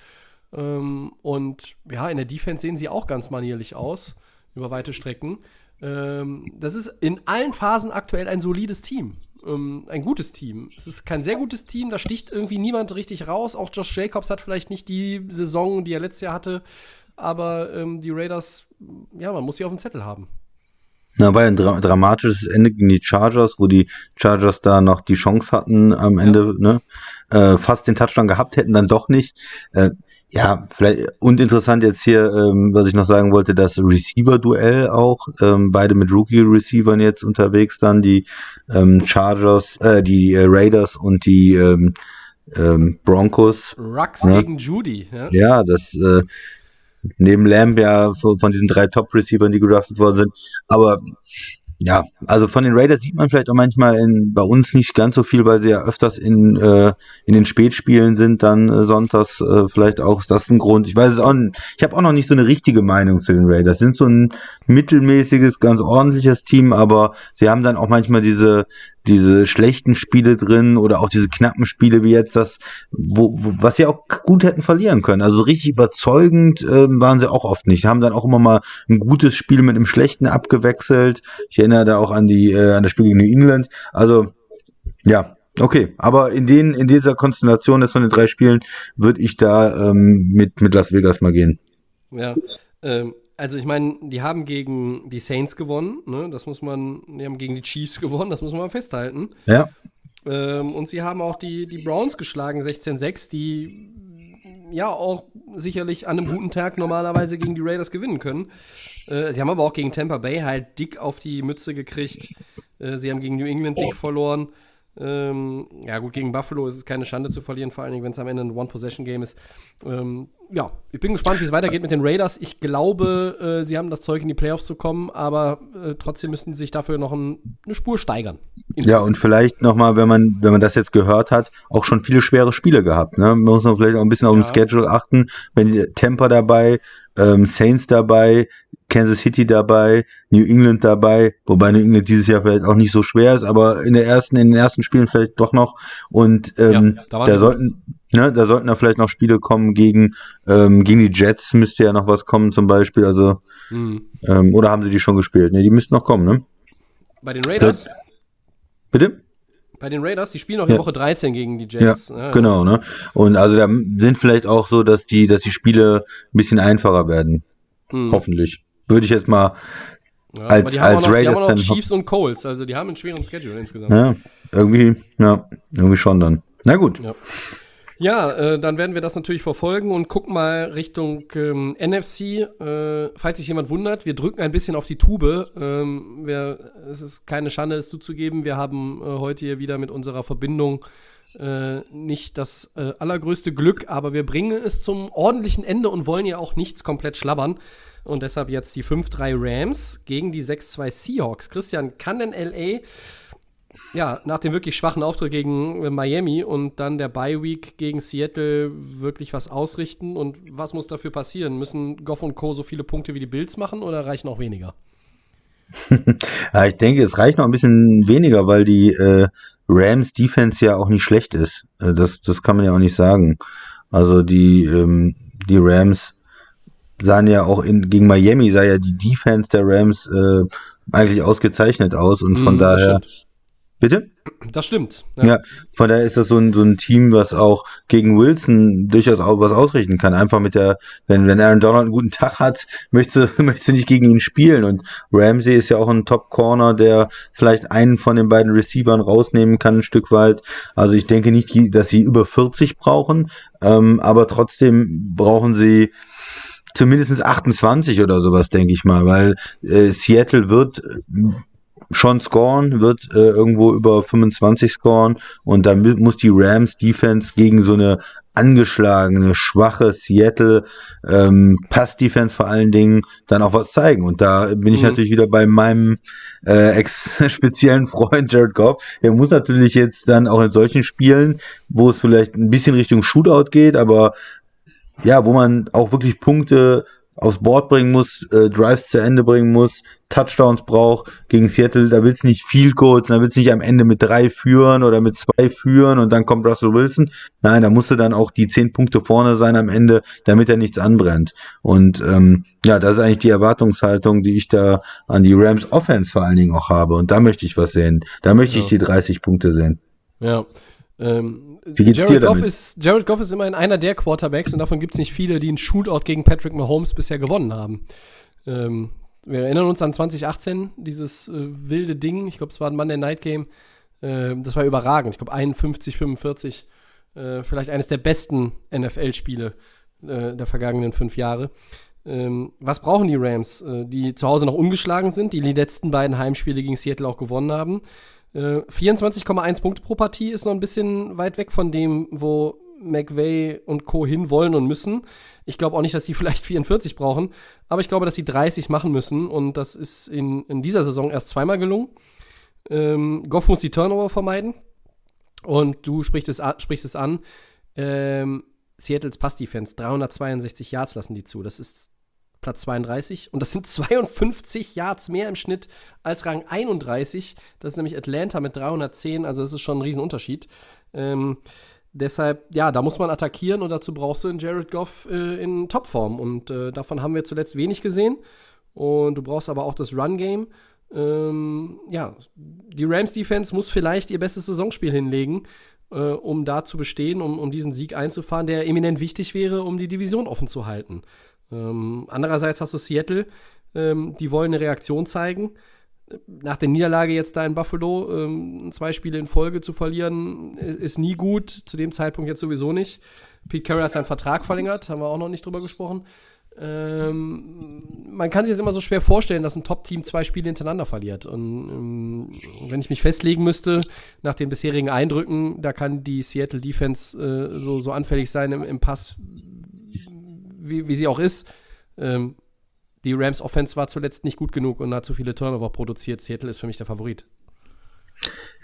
Ähm, und ja, in der Defense sehen sie auch ganz manierlich aus über weite Strecken. Ähm, das ist in allen Phasen aktuell ein solides Team. Ähm, ein gutes Team. Es ist kein sehr gutes Team, da sticht irgendwie niemand richtig raus. Auch Josh Jacobs hat vielleicht nicht die Saison, die er letztes Jahr hatte. Aber ähm, die Raiders, ja, man muss sie auf dem Zettel haben. Na, war ja ein dra dramatisches Ende gegen die Chargers, wo die Chargers da noch die Chance hatten am Ende, ja. ne? Äh, fast den Touchdown gehabt hätten, dann doch nicht. Äh, ja, vielleicht und interessant jetzt hier, ähm, was ich noch sagen wollte, das Receiver-Duell auch, ähm, beide mit Rookie-Receivern jetzt unterwegs dann, die ähm, Chargers, äh, die äh, Raiders und die ähm, ähm, Broncos. Rux ne? gegen Judy, ja. Ja, das äh, neben Lamb ja von, von diesen drei Top-Receivern, die gedraftet worden sind. Aber ja, also von den Raiders sieht man vielleicht auch manchmal in, bei uns nicht ganz so viel, weil sie ja öfters in, äh, in den Spätspielen sind, dann äh, sonntags äh, vielleicht auch ist das ein Grund. Ich weiß es auch nicht. Ich habe auch noch nicht so eine richtige Meinung zu den Raiders. Sind so ein mittelmäßiges, ganz ordentliches Team, aber sie haben dann auch manchmal diese diese schlechten Spiele drin oder auch diese knappen Spiele wie jetzt das, wo, wo was sie auch gut hätten verlieren können. Also richtig überzeugend äh, waren sie auch oft nicht. Haben dann auch immer mal ein gutes Spiel mit einem schlechten abgewechselt. Ich erinnere da auch an die äh, an das Spiel gegen New England. Also ja, okay. Aber in den in dieser Konstellation jetzt von den drei Spielen würde ich da ähm, mit mit Las Vegas mal gehen. Ja. Ähm, also ich meine, die haben gegen die Saints gewonnen, ne? Das muss man, die haben gegen die Chiefs gewonnen, das muss man festhalten. Ja. Ähm, und sie haben auch die, die Browns geschlagen, 16-6, die ja auch sicherlich an einem guten Tag normalerweise gegen die Raiders gewinnen können. Äh, sie haben aber auch gegen Tampa Bay halt dick auf die Mütze gekriegt. Äh, sie haben gegen New England dick verloren. Ähm, ja, gut, gegen Buffalo ist es keine Schande zu verlieren, vor allen Dingen, wenn es am Ende ein One-Possession-Game ist. Ähm, ja, ich bin gespannt, wie es weitergeht mit den Raiders. Ich glaube, äh, sie haben das Zeug, in die Playoffs zu kommen, aber äh, trotzdem müssen sie sich dafür noch ein, eine Spur steigern. Ja, und vielleicht nochmal, wenn man, wenn man das jetzt gehört hat, auch schon viele schwere Spiele gehabt. Ne? Man muss noch vielleicht auch ein bisschen auf ja. den Schedule achten. Wenn Temper dabei, ähm, Saints dabei, Kansas City dabei, New England dabei, wobei New England dieses Jahr vielleicht auch nicht so schwer ist, aber in der ersten, in den ersten Spielen vielleicht doch noch. Und ähm, Ja, da da sollten, ne, da sollten da vielleicht noch Spiele kommen gegen, ähm, gegen die Jets müsste ja noch was kommen zum Beispiel. Also, Hm. ähm, oder haben sie die schon gespielt? Ne, die müssten noch kommen, ne? Bei den Raiders, Bitte? bei den Raiders, die spielen auch in Ja. Woche 13 gegen die Ja, Jets. Ja, genau, ne? Und also da sind vielleicht auch so, dass die, dass die Spiele ein bisschen einfacher werden. Hm. Hoffentlich. Würde ich jetzt mal, Ja, als- aber die haben, auch als noch, die haben auch noch Chiefs und Colts, also die haben einen schweren Schedule insgesamt. ja, irgendwie, ja, irgendwie schon dann. Na gut. Ja. Ja, äh, dann werden wir das natürlich verfolgen und gucken mal Richtung ähm, NFC. Äh, falls sich jemand wundert, wir drücken ein bisschen auf die Tube. Ähm, wir, es ist keine Schande, es zuzugeben. Wir haben äh, heute hier wieder mit unserer Verbindung äh, nicht das äh, allergrößte Glück, aber wir bringen es zum ordentlichen Ende und wollen ja auch nichts komplett schlabbern. Und deshalb jetzt die 5-3 Rams gegen die 6-2 Seahawks. Christian, kann denn LA ja, nach dem wirklich schwachen Auftritt gegen äh, Miami und dann der Bye Week gegen Seattle wirklich was ausrichten? Und was muss dafür passieren? Müssen Goff und Co. so viele Punkte wie die Bills machen oder reichen auch weniger? *laughs* Ja, ich denke, es reicht noch ein bisschen weniger, weil die äh, Rams Defense ja auch nicht schlecht ist. Äh, das, das kann man ja auch nicht sagen. Also die, ähm, die Rams sahen ja auch in, gegen Miami sah ja die Defense der Rams äh, eigentlich ausgezeichnet aus und von Mm, daher. Bitte? Das stimmt. Ja, von daher ist das so ein, so ein Team, was auch gegen Wilson durchaus auch was ausrichten kann. Einfach mit der, wenn, wenn Aaron Donald einen guten Tag hat, *laughs* möchtest du nicht gegen ihn spielen. Und Ramsey ist ja auch ein Top-Corner, der vielleicht einen von den beiden Receivern rausnehmen kann, ein Stück weit. Also ich denke nicht, dass sie über 40 brauchen, ähm, aber trotzdem brauchen sie zumindest 28 oder sowas, denke ich mal, weil äh, Seattle wird äh, schon scoren, wird äh, irgendwo über 25 scoren und da mü- muss die Rams Defense gegen so eine angeschlagene, schwache Seattle ähm, Pass-Defense vor allen Dingen dann auch was zeigen. Und da bin ich Mhm. natürlich wieder bei meinem äh, ex-speziellen *laughs* Freund Jared Goff. Der muss natürlich jetzt dann auch in solchen Spielen, wo es vielleicht ein bisschen Richtung Shootout geht, aber ja, wo man auch wirklich Punkte aufs Board bringen muss, äh, Drives zu Ende bringen muss, Touchdowns braucht gegen Seattle, da will's nicht viel kurz, da will's nicht am Ende mit drei führen oder mit zwei führen und dann kommt Russell Wilson. Nein, da musste dann auch die zehn Punkte vorne sein am Ende, damit er nichts anbrennt. Und ähm, ja, das ist eigentlich die Erwartungshaltung, die ich da an die Rams Offense vor allen Dingen auch habe. Und da möchte ich was sehen. Da möchte ich Ja. die 30 Punkte sehen. Ja. Ähm, Wie geht's Jared, dir Goff ist, Jared Goff ist immerhin einer der Quarterbacks und davon gibt es nicht viele, die einen Shootout gegen Patrick Mahomes bisher gewonnen haben. Ähm, wir erinnern uns an 2018, dieses äh, wilde Ding. Ich glaube, es war ein Monday Night Game. Ähm, das war überragend. Ich glaube, 51, 45. Äh, vielleicht eines der besten NFL-Spiele äh, der vergangenen fünf Jahre. Ähm, was brauchen die Rams, äh, die zu Hause noch ungeschlagen sind, die die letzten beiden Heimspiele gegen Seattle auch gewonnen haben? Äh, 24,1 Punkte pro Partie ist noch ein bisschen weit weg von dem, wo McVay und Co. hin wollen und müssen. Ich glaube auch nicht, dass sie *laughs* vielleicht 44 brauchen, aber ich glaube, dass sie 30 machen müssen und das ist in, in dieser Saison erst zweimal gelungen. Ähm, Goff muss die Turnover vermeiden und du sprichst es, sprichst es an. Ähm, Seattles Pass-Defense, 362 Yards lassen die zu. Das ist Platz 32 und das sind *laughs* 52 Yards mehr im Schnitt als Rang 31. Das ist nämlich Atlanta mit 310, also das ist schon ein Riesenunterschied. Ähm, deshalb, ja, da muss man attackieren und dazu brauchst du einen Jared Goff äh, in Topform und äh, davon haben wir zuletzt wenig gesehen. Und du brauchst aber auch das Run-Game. Ähm, ja, die Rams-Defense muss vielleicht ihr bestes Saisonspiel hinlegen, äh, um da zu bestehen, um, um diesen Sieg einzufahren, der eminent wichtig wäre, um die Division offen zu halten. Ähm, andererseits hast du Seattle, ähm, die wollen eine Reaktion zeigen. Nach der Niederlage jetzt da in Buffalo, ähm, zwei Spiele in Folge zu verlieren, ist, nie gut. Zu dem Zeitpunkt jetzt sowieso nicht. Pete Carroll hat seinen Vertrag verlängert, haben wir auch noch nicht drüber gesprochen. Ähm, man kann sich das immer so schwer vorstellen, dass ein Top-Team zwei Spiele hintereinander verliert. Und ähm, wenn ich mich festlegen müsste, nach den bisherigen Eindrücken, da kann die Seattle Defense äh, so, so anfällig sein im, im Pass, wie, wie sie auch ist. Ähm, die Rams Offense war zuletzt nicht gut genug und hat zu viele Turnover produziert. Seattle ist für mich der Favorit.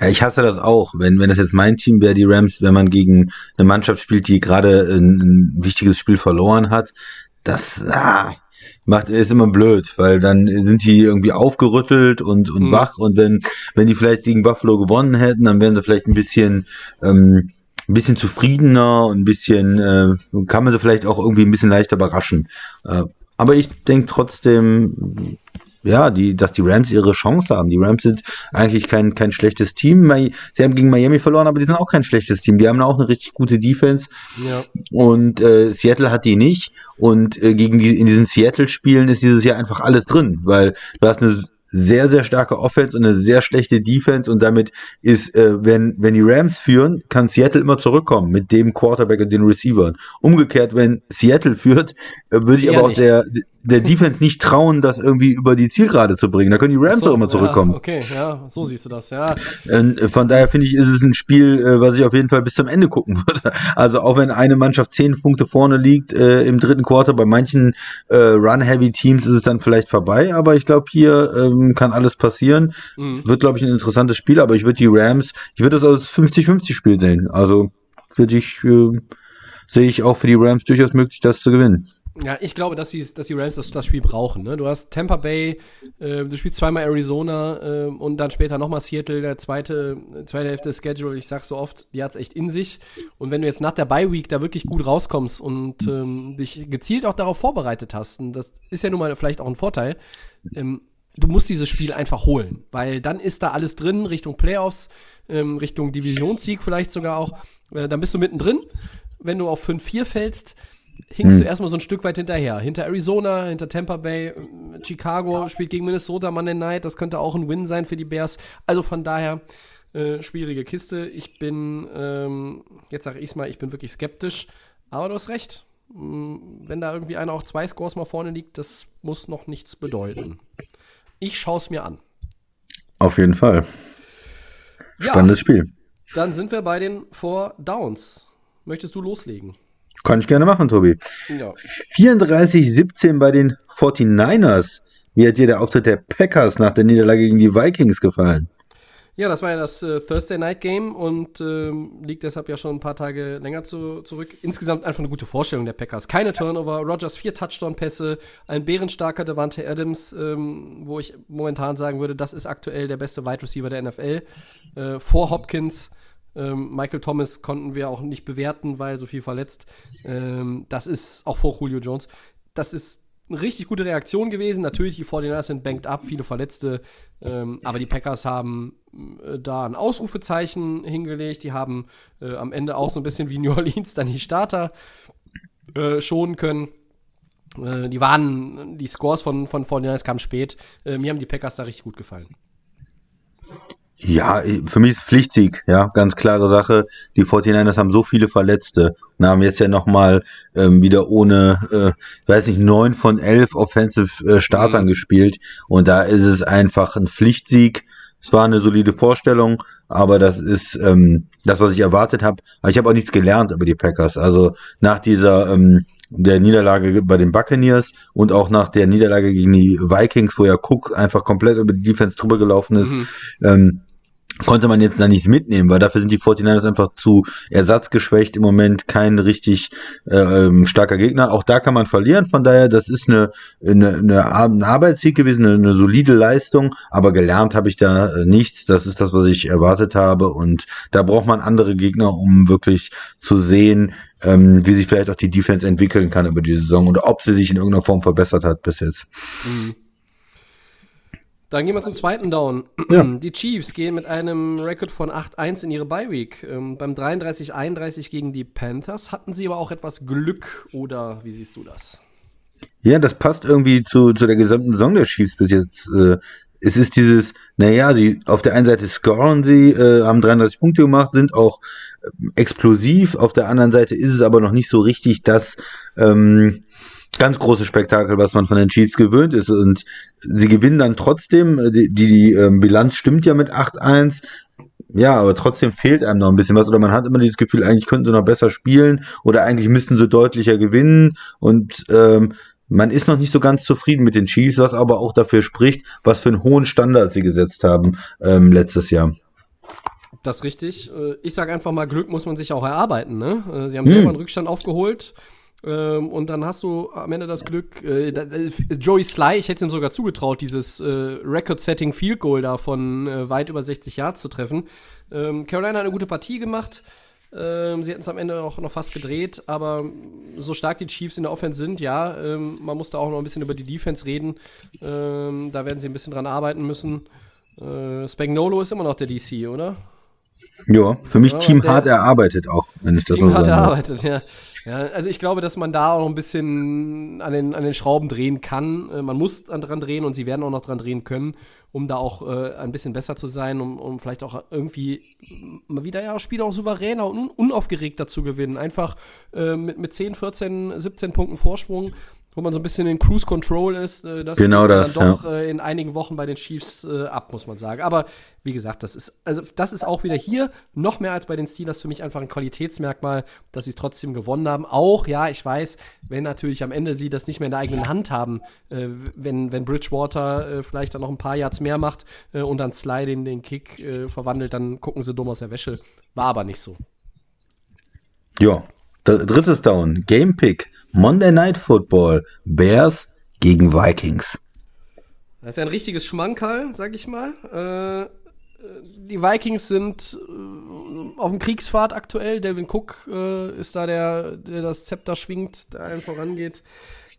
Ja, ich hasse das auch. Wenn, wenn das jetzt mein Team wäre, die Rams, wenn man gegen eine Mannschaft spielt, die gerade ein, ein wichtiges Spiel verloren hat, das, ah, macht ist immer blöd, weil dann sind die irgendwie aufgerüttelt und, und Mhm. wach und wenn, wenn die vielleicht gegen Buffalo gewonnen hätten, dann wären sie vielleicht ein bisschen, ähm, ein bisschen zufriedener und ein bisschen, äh, kann man sie vielleicht auch irgendwie ein bisschen leichter überraschen. Äh, aber ich denke trotzdem, ja, die, dass die Rams ihre Chance haben. Die Rams sind eigentlich kein, kein schlechtes Team. Sie haben gegen Miami verloren, aber die sind auch kein schlechtes Team. Die haben auch eine richtig gute Defense. Ja. Und äh, Seattle hat die nicht. Und äh, gegen die in diesen Seattle-Spielen ist dieses Jahr einfach alles drin, weil du hast eine sehr, sehr starke Offense und eine sehr schlechte Defense und damit ist, äh, wenn, wenn die Rams führen, kann Seattle immer zurückkommen mit dem Quarterback und den Receivern. Umgekehrt, wenn Seattle führt, äh, würde ich Eher aber auch nicht. der, der Defense nicht trauen, das irgendwie über die Zielgerade zu bringen. Da können die Rams So, doch immer zurückkommen. Ja, okay, ja, so siehst du das, ja. Und äh, von daher finde ich, ist es ein Spiel, äh, was ich auf jeden Fall bis zum Ende gucken würde. *laughs* Also auch wenn eine Mannschaft zehn Punkte vorne liegt äh, im dritten Quarter, bei manchen äh, Run-Heavy-Teams ist es dann vielleicht vorbei, aber ich glaube, hier ähm, kann alles passieren. Mhm. Wird, glaube ich, ein interessantes Spiel, aber ich würde die Rams, ich würde das als 50-50-Spiel sehen. Also würde ich, äh, sehe ich auch für die Rams durchaus möglich, das zu gewinnen. Ja, ich glaube, dass die, dass die Rams das, das Spiel brauchen. Ne? Du hast Tampa Bay, äh, du spielst zweimal Arizona äh, und dann später nochmal Seattle, der zweite, zweite Hälfte des Schedule. Ich sag's so oft, die hat's echt in sich. Und wenn du jetzt nach der Bye Week da wirklich gut rauskommst und ähm, dich gezielt auch darauf vorbereitet hast, und das ist ja nun mal vielleicht auch ein Vorteil, ähm, du musst dieses Spiel einfach holen, weil dann ist da alles drin, Richtung Playoffs, ähm, Richtung Divisionssieg vielleicht sogar auch. Äh, dann bist du mittendrin. Wenn du auf 5-4 fällst, hinkst du erstmal so ein Stück weit hinterher. Hinter Arizona, hinter Tampa Bay, äh, Chicago spielt gegen Minnesota Monday Night. Das könnte auch ein Win sein für die Bears. Also von daher äh, schwierige Kiste. Ich bin, ähm, jetzt sage ich mal, ich bin wirklich skeptisch. Aber du hast recht. Mm, Wenn da irgendwie einer auch zwei Scores mal vorne liegt, das muss noch nichts bedeuten. Ich schaue es mir an. Auf jeden Fall. Ja, Spannendes Spiel. dann sind wir bei den Four Downs. Möchtest du loslegen? Kann ich gerne machen, Tobi. Ja. 34-17 bei den 49ers. Wie hat dir der Auftritt der Packers nach der Niederlage gegen die Vikings gefallen? Ja, das war ja das äh, Thursday Night Game und ähm, liegt deshalb ja schon ein paar Tage länger zu, zurück. Insgesamt einfach eine gute Vorstellung der Packers. Keine Turnover, Rogers vier Touchdown-Pässe, ein bärenstarker Devante Adams, ähm, wo ich momentan sagen würde, das ist aktuell der beste Wide Receiver der NFL. Äh, vor Hopkins. Ähm, Michael Thomas konnten wir auch nicht bewerten, weil so viel verletzt. Ähm, das ist auch vor Julio Jones. Das ist eine richtig gute Reaktion gewesen. Natürlich, die 49ers sind banked up, viele Verletzte. Ähm, aber die Packers haben da ein Ausrufezeichen hingelegt. Die haben äh, am Ende auch so ein bisschen wie New Orleans *laughs* dann die Starter äh, schonen können. Äh, die waren, die Scores von, von 49ers kamen spät. Äh, mir haben die Packers da richtig gut gefallen. Ja, für mich ist Pflichtsieg, ja, ganz klare Sache. Die 49ers haben so viele Verletzte und haben jetzt ja nochmal ähm, wieder ohne, äh, ich weiß nicht, neun von elf Offensive äh, Startern Mhm. gespielt und da ist es einfach ein Pflichtsieg. Es war eine solide Vorstellung, aber das ist ähm, das, was ich erwartet habe. Aber ich habe auch nichts gelernt über die Packers. Also nach dieser ähm, der Niederlage bei den Buccaneers und auch nach der Niederlage gegen die Vikings, wo ja Cook einfach komplett über die Defense drüber gelaufen ist, Mhm. ähm, konnte man jetzt da nichts mitnehmen, weil dafür sind die 49ers einfach zu ersatzgeschwächt im Moment kein richtig äh, ähm, starker Gegner. Auch da kann man verlieren, von daher, das ist eine, eine, eine ein Arbeitssieg gewesen, eine, eine solide Leistung, aber gelernt habe ich da äh, nichts. Das ist das, was ich erwartet habe und da braucht man andere Gegner, um wirklich zu sehen, ähm, wie sich vielleicht auch die Defense entwickeln kann über die Saison oder ob sie sich in irgendeiner Form verbessert hat bis jetzt. Dann gehen wir zum zweiten Down. Ja. Die Chiefs gehen mit einem Rekord von 8-1 in ihre Bye-Week. Ähm, beim 33-31 gegen die Panthers hatten sie aber auch etwas Glück, oder wie siehst du das? Ja, das passt irgendwie zu, zu der gesamten Saison der Chiefs bis jetzt. Äh, es ist dieses, naja, die auf der einen Seite scoren sie, äh, haben 33 Punkte gemacht, sind auch ähm, explosiv. Auf der anderen Seite ist es aber noch nicht so richtig das ähm, ganz große Spektakel, was man von den Chiefs gewöhnt ist. Und sie gewinnen dann trotzdem. Äh, Die, die, ähm, Bilanz stimmt ja mit 8-1. Ja, aber trotzdem fehlt einem noch ein bisschen was. Oder man hat immer dieses Gefühl, eigentlich könnten sie noch besser spielen oder eigentlich müssten sie deutlicher gewinnen. Und ähm, man ist noch nicht so ganz zufrieden mit den Chiefs, was aber auch dafür spricht, was für einen hohen Standard sie gesetzt haben ähm, letztes Jahr. Das ist richtig. Äh, Ich sage einfach mal, Glück muss man sich auch erarbeiten. Ne? Äh, Sie haben Hm. selber einen Rückstand aufgeholt. Ähm, und dann hast du am Ende das Glück, äh, da, äh, Joey Sly, ich hätte ihm sogar zugetraut, dieses äh, Record-Setting Field Goal da von äh, weit über 60 Yards zu treffen. Ähm, Carolina hat eine gute Partie gemacht. Ähm, sie hätten es am Ende auch noch fast gedreht, aber so stark die Chiefs in der Offense sind, ja, ähm, man muss da auch noch ein bisschen über die Defense reden. Ähm, da werden sie ein bisschen dran arbeiten müssen. Äh, Spagnolo ist immer noch der DC, oder? Ja, für mich Ja, Team hart erarbeitet auch, wenn ich das Team sagen darf. erarbeitet, ja. Ja, also ich glaube, dass man da auch ein bisschen an den, an den Schrauben drehen kann. Äh, man muss dran drehen und sie werden auch noch dran drehen können, um da auch äh, ein bisschen besser zu sein, um, um vielleicht auch irgendwie mal wieder ja Spiele auch souveräner und un unaufgeregter zu gewinnen. Einfach äh, mit, mit 10, 14, 17 Punkten Vorsprung, wo man so ein bisschen in Cruise Control ist. Äh, das Genau geht das, dann doch äh, in einigen Wochen bei den Chiefs äh, ab, muss man sagen. Aber wie gesagt, das ist, also das ist auch wieder hier noch mehr als bei den Steelers für mich einfach ein Qualitätsmerkmal, dass sie es trotzdem gewonnen haben. Auch, ja, ich weiß, wenn natürlich am Ende sie das nicht mehr in der eigenen Hand haben, äh, wenn, wenn Bridgewater äh, vielleicht dann noch ein paar Yards mehr macht äh, und dann Sly den, den Kick äh, verwandelt, dann gucken sie dumm aus der Wäsche. War aber nicht so. Ja, dr- drittes Down. Game Pick. Monday Night Football. Bears gegen Vikings. Das ist ja ein richtiges Schmankerl, sag ich mal. Äh, die Vikings sind äh, auf dem Kriegsfahrt aktuell. Delvin Cook äh, ist da der, der das Zepter schwingt, der allen vorangeht.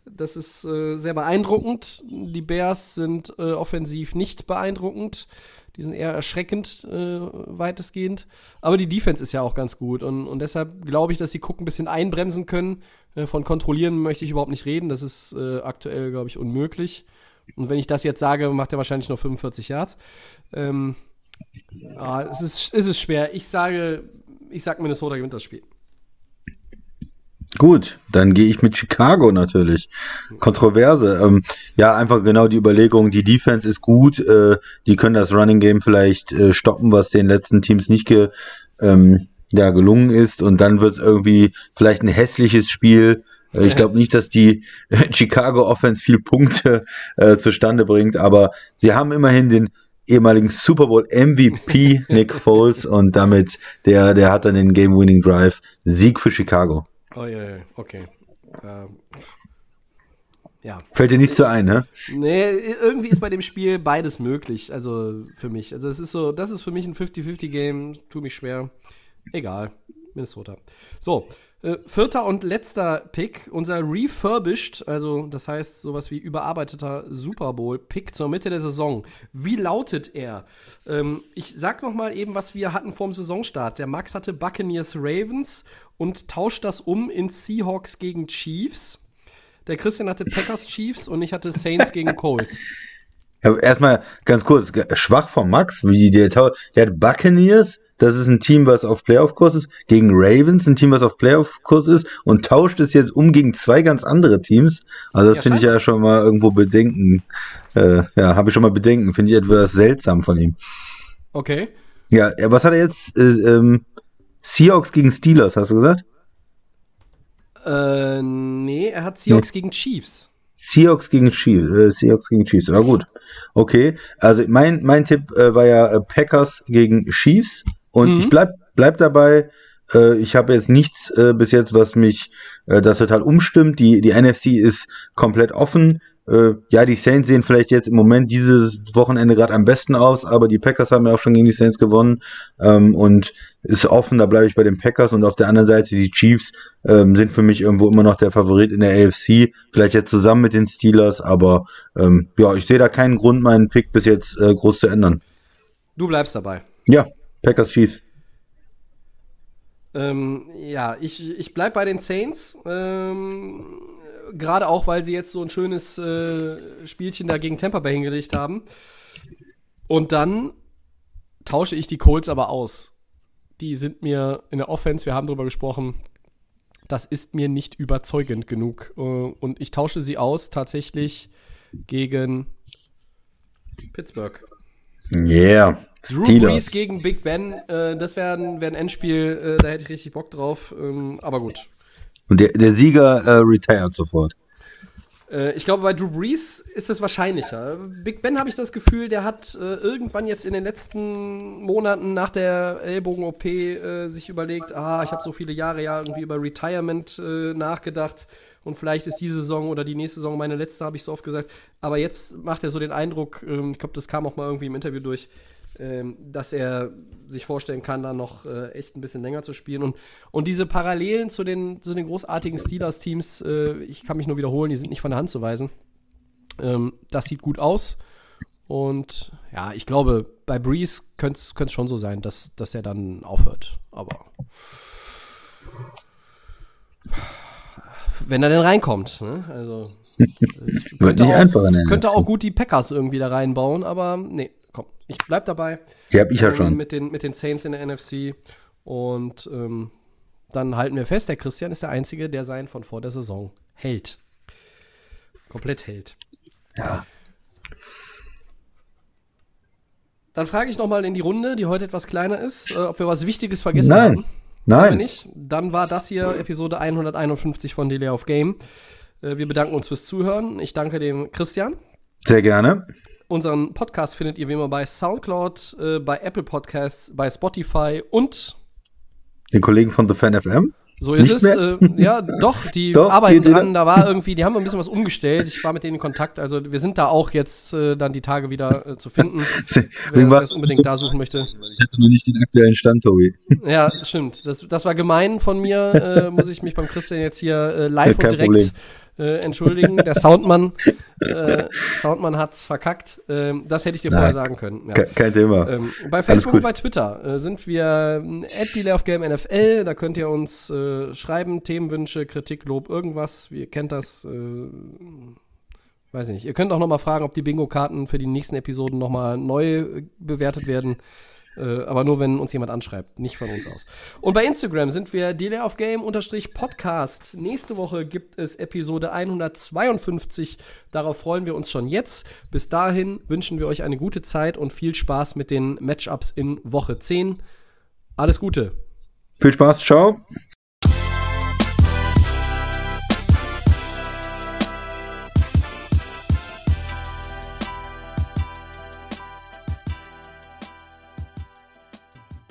Das ist äh, sehr beeindruckend. Die Bears sind äh, offensiv nicht beeindruckend. Die sind eher erschreckend, äh, weitestgehend. Aber die Defense ist ja auch ganz gut. Und, und deshalb glaube ich, dass sie Cook ein bisschen einbremsen können. Äh, von kontrollieren möchte ich überhaupt nicht reden. Das ist äh, aktuell, glaube ich, unmöglich. Und wenn ich das jetzt sage, macht er wahrscheinlich noch 45 Yards. Ähm, ah, es, ist, es ist schwer. Ich sage, ich sag Minnesota gewinnt das Spiel. Gut, dann gehe ich mit Chicago natürlich. Kontroverse. Ähm, ja, einfach genau die Überlegung, die Defense ist gut, äh, die können das Running Game vielleicht äh, stoppen, was den letzten Teams nicht ge, ähm, ja, gelungen ist. Und dann wird es irgendwie vielleicht ein hässliches Spiel. Äh, ich glaube nicht, dass die *laughs* Chicago Offense viel Punkte äh, zustande bringt, aber sie haben immerhin den ehemaligen Super Bowl MVP *laughs* Nick Foles und damit der, der hat dann den Game-Winning Drive. Sieg für Chicago. Oh ja, ja, okay. Ähm, ja. Fällt dir nicht so ein, ne? Nee, irgendwie ist bei dem Spiel beides möglich. Also für mich. Also es ist so, das ist für mich ein 50-50-Game. Tut mich schwer. Egal. Minnesota. So, äh, vierter und letzter Pick. Unser refurbished, also das heißt sowas wie überarbeiteter Super Bowl-Pick zur Mitte der Saison. Wie lautet er? Ähm, ich sag noch mal eben, was wir hatten vorm Saisonstart. Der Max hatte Buccaneers Ravens und tauscht das um in Seahawks gegen Chiefs. Der Christian hatte Packers Chiefs und ich hatte Saints *laughs* gegen Colts. Erstmal ganz kurz, schwach von Max, wie der, der hat Buccaneers, das ist ein Team, was auf Playoff-Kurs ist, gegen Ravens, ein Team, was auf Playoff-Kurs ist, und tauscht es jetzt um gegen zwei ganz andere Teams. Also das Ja, finde ich ja schon mal irgendwo Bedenken, äh, ja, habe ich schon mal Bedenken, finde ich etwas seltsam von ihm. Okay. Ja, was hat er jetzt? Äh, ähm, Seahawks gegen Steelers, hast du gesagt? Äh, nee, er hat Seahawks gegen Chiefs. Seahawks gegen Chiefs, äh, Seahawks gegen Chiefs, ja gut. Okay, also mein, mein Tipp äh, war ja äh, Packers gegen Chiefs und Mhm. ich bleib, bleib dabei. Äh, ich habe jetzt nichts äh, bis jetzt, was mich äh, da total umstimmt. Die, die NFC ist komplett offen. Äh, ja, die Saints sehen vielleicht jetzt im Moment dieses Wochenende gerade am besten aus, aber die Packers haben ja auch schon gegen die Saints gewonnen ähm, und ist offen, da bleibe ich bei den Packers und auf der anderen Seite die Chiefs ähm, sind für mich irgendwo immer noch der Favorit in der AFC, vielleicht jetzt zusammen mit den Steelers, aber ähm, ja, ich sehe da keinen Grund, meinen Pick bis jetzt äh, groß zu ändern. Du bleibst dabei. Ja, Packers Chiefs. Ähm, ja, ich, ich bleib bei den Saints. Ähm, Gerade auch, weil sie jetzt so ein schönes äh, Spielchen da gegen Tampa Bay hingelegt haben. Und dann tausche ich die Colts aber aus. Die sind mir in der Offense, wir haben drüber gesprochen, das ist mir nicht überzeugend genug. Äh, Und ich tausche sie aus tatsächlich gegen Pittsburgh. Yeah. Drew Steelers. Brees gegen Big Ben, äh, das wäre ein, wär ein Endspiel, äh, da hätte ich richtig Bock drauf. Ähm, aber gut. Und der, der Sieger äh, retired sofort. Äh, ich glaube, bei Drew Brees ist es wahrscheinlicher. Big Ben habe ich das Gefühl, der hat äh, irgendwann jetzt in den letzten Monaten nach der Ellbogen-OP äh, sich überlegt, ah, ich habe so viele Jahre ja irgendwie über Retirement nachgedacht und vielleicht ist diese Saison oder die nächste Saison meine letzte, habe ich so oft gesagt. Aber jetzt macht er so den Eindruck, ähm, ich glaube, das kam auch mal irgendwie im Interview durch, ähm, dass er sich vorstellen kann, da noch äh, echt ein bisschen länger zu spielen. Und, und diese Parallelen zu den, zu den großartigen Steelers-Teams, äh, ich kann mich nur wiederholen, die sind nicht von der Hand zu weisen. Ähm, das sieht gut aus. Und ja, ich glaube, bei Breeze könnte es schon so sein, dass, dass er dann aufhört. Aber wenn er denn reinkommt. Ne? Also ich könnte, auch, könnte auch gut die Packers irgendwie da reinbauen, aber nee, komm, ich bleib dabei. Die hab ich ja ähm, schon. Mit den, mit den Saints in der NFC. Und ähm, dann halten wir fest, der Christian ist der Einzige, der sein von vor der Saison hält. Komplett hält. Ja. Dann frage ich nochmal in die Runde, die heute etwas kleiner ist, äh, ob wir was Wichtiges vergessen Nein. haben. Nein. nicht. Dann war das hier Episode 151 von Delay of Game. Äh, wir bedanken uns fürs Zuhören. Ich danke dem Christian. Sehr gerne. Unseren Podcast findet ihr wie immer bei Soundcloud, äh, bei Apple Podcasts, bei Spotify und Den Kollegen von The Fan FM. so ist Nicht es. Äh, ja, doch, die *laughs* Doch, arbeiten dran. Da war irgendwie, die haben ein bisschen was umgestellt. Ich war mit denen in Kontakt. Also wir sind da auch jetzt äh, dann die Tage wieder äh, zu finden. *laughs* Wer wer was- es unbedingt da suchen möchte. Ich hatte noch nicht den aktuellen Stand, Tobi. *laughs* Ja, das stimmt. Das, das war gemein von mir. Äh, muss ich mich beim Christian jetzt hier äh, live Ja, und direkt äh, entschuldigen. Der Soundmann, äh, Soundmann hat's verkackt. Ähm, das hätte ich dir vorher Nein. sagen können. Ja. Ke kein Thema. Ähm, bei Facebook und bei Twitter äh, sind wir Game NFL. Da könnt ihr uns äh, schreiben, Themenwünsche, Kritik, Lob, irgendwas. Ihr kennt das. Äh, weiß nicht. Ihr könnt auch noch mal fragen, ob die Bingo-Karten für die nächsten Episoden noch mal neu äh, bewertet werden. Äh, aber nur, wenn uns jemand anschreibt, nicht von uns aus. Und bei Instagram sind wir Delay of Game unterstrich Podcast. Nächste Woche gibt es Episode 152. Darauf freuen wir uns schon jetzt. Bis dahin wünschen wir euch eine gute Zeit und viel Spaß mit den Matchups in Woche 10. Alles Gute. Viel Spaß, ciao.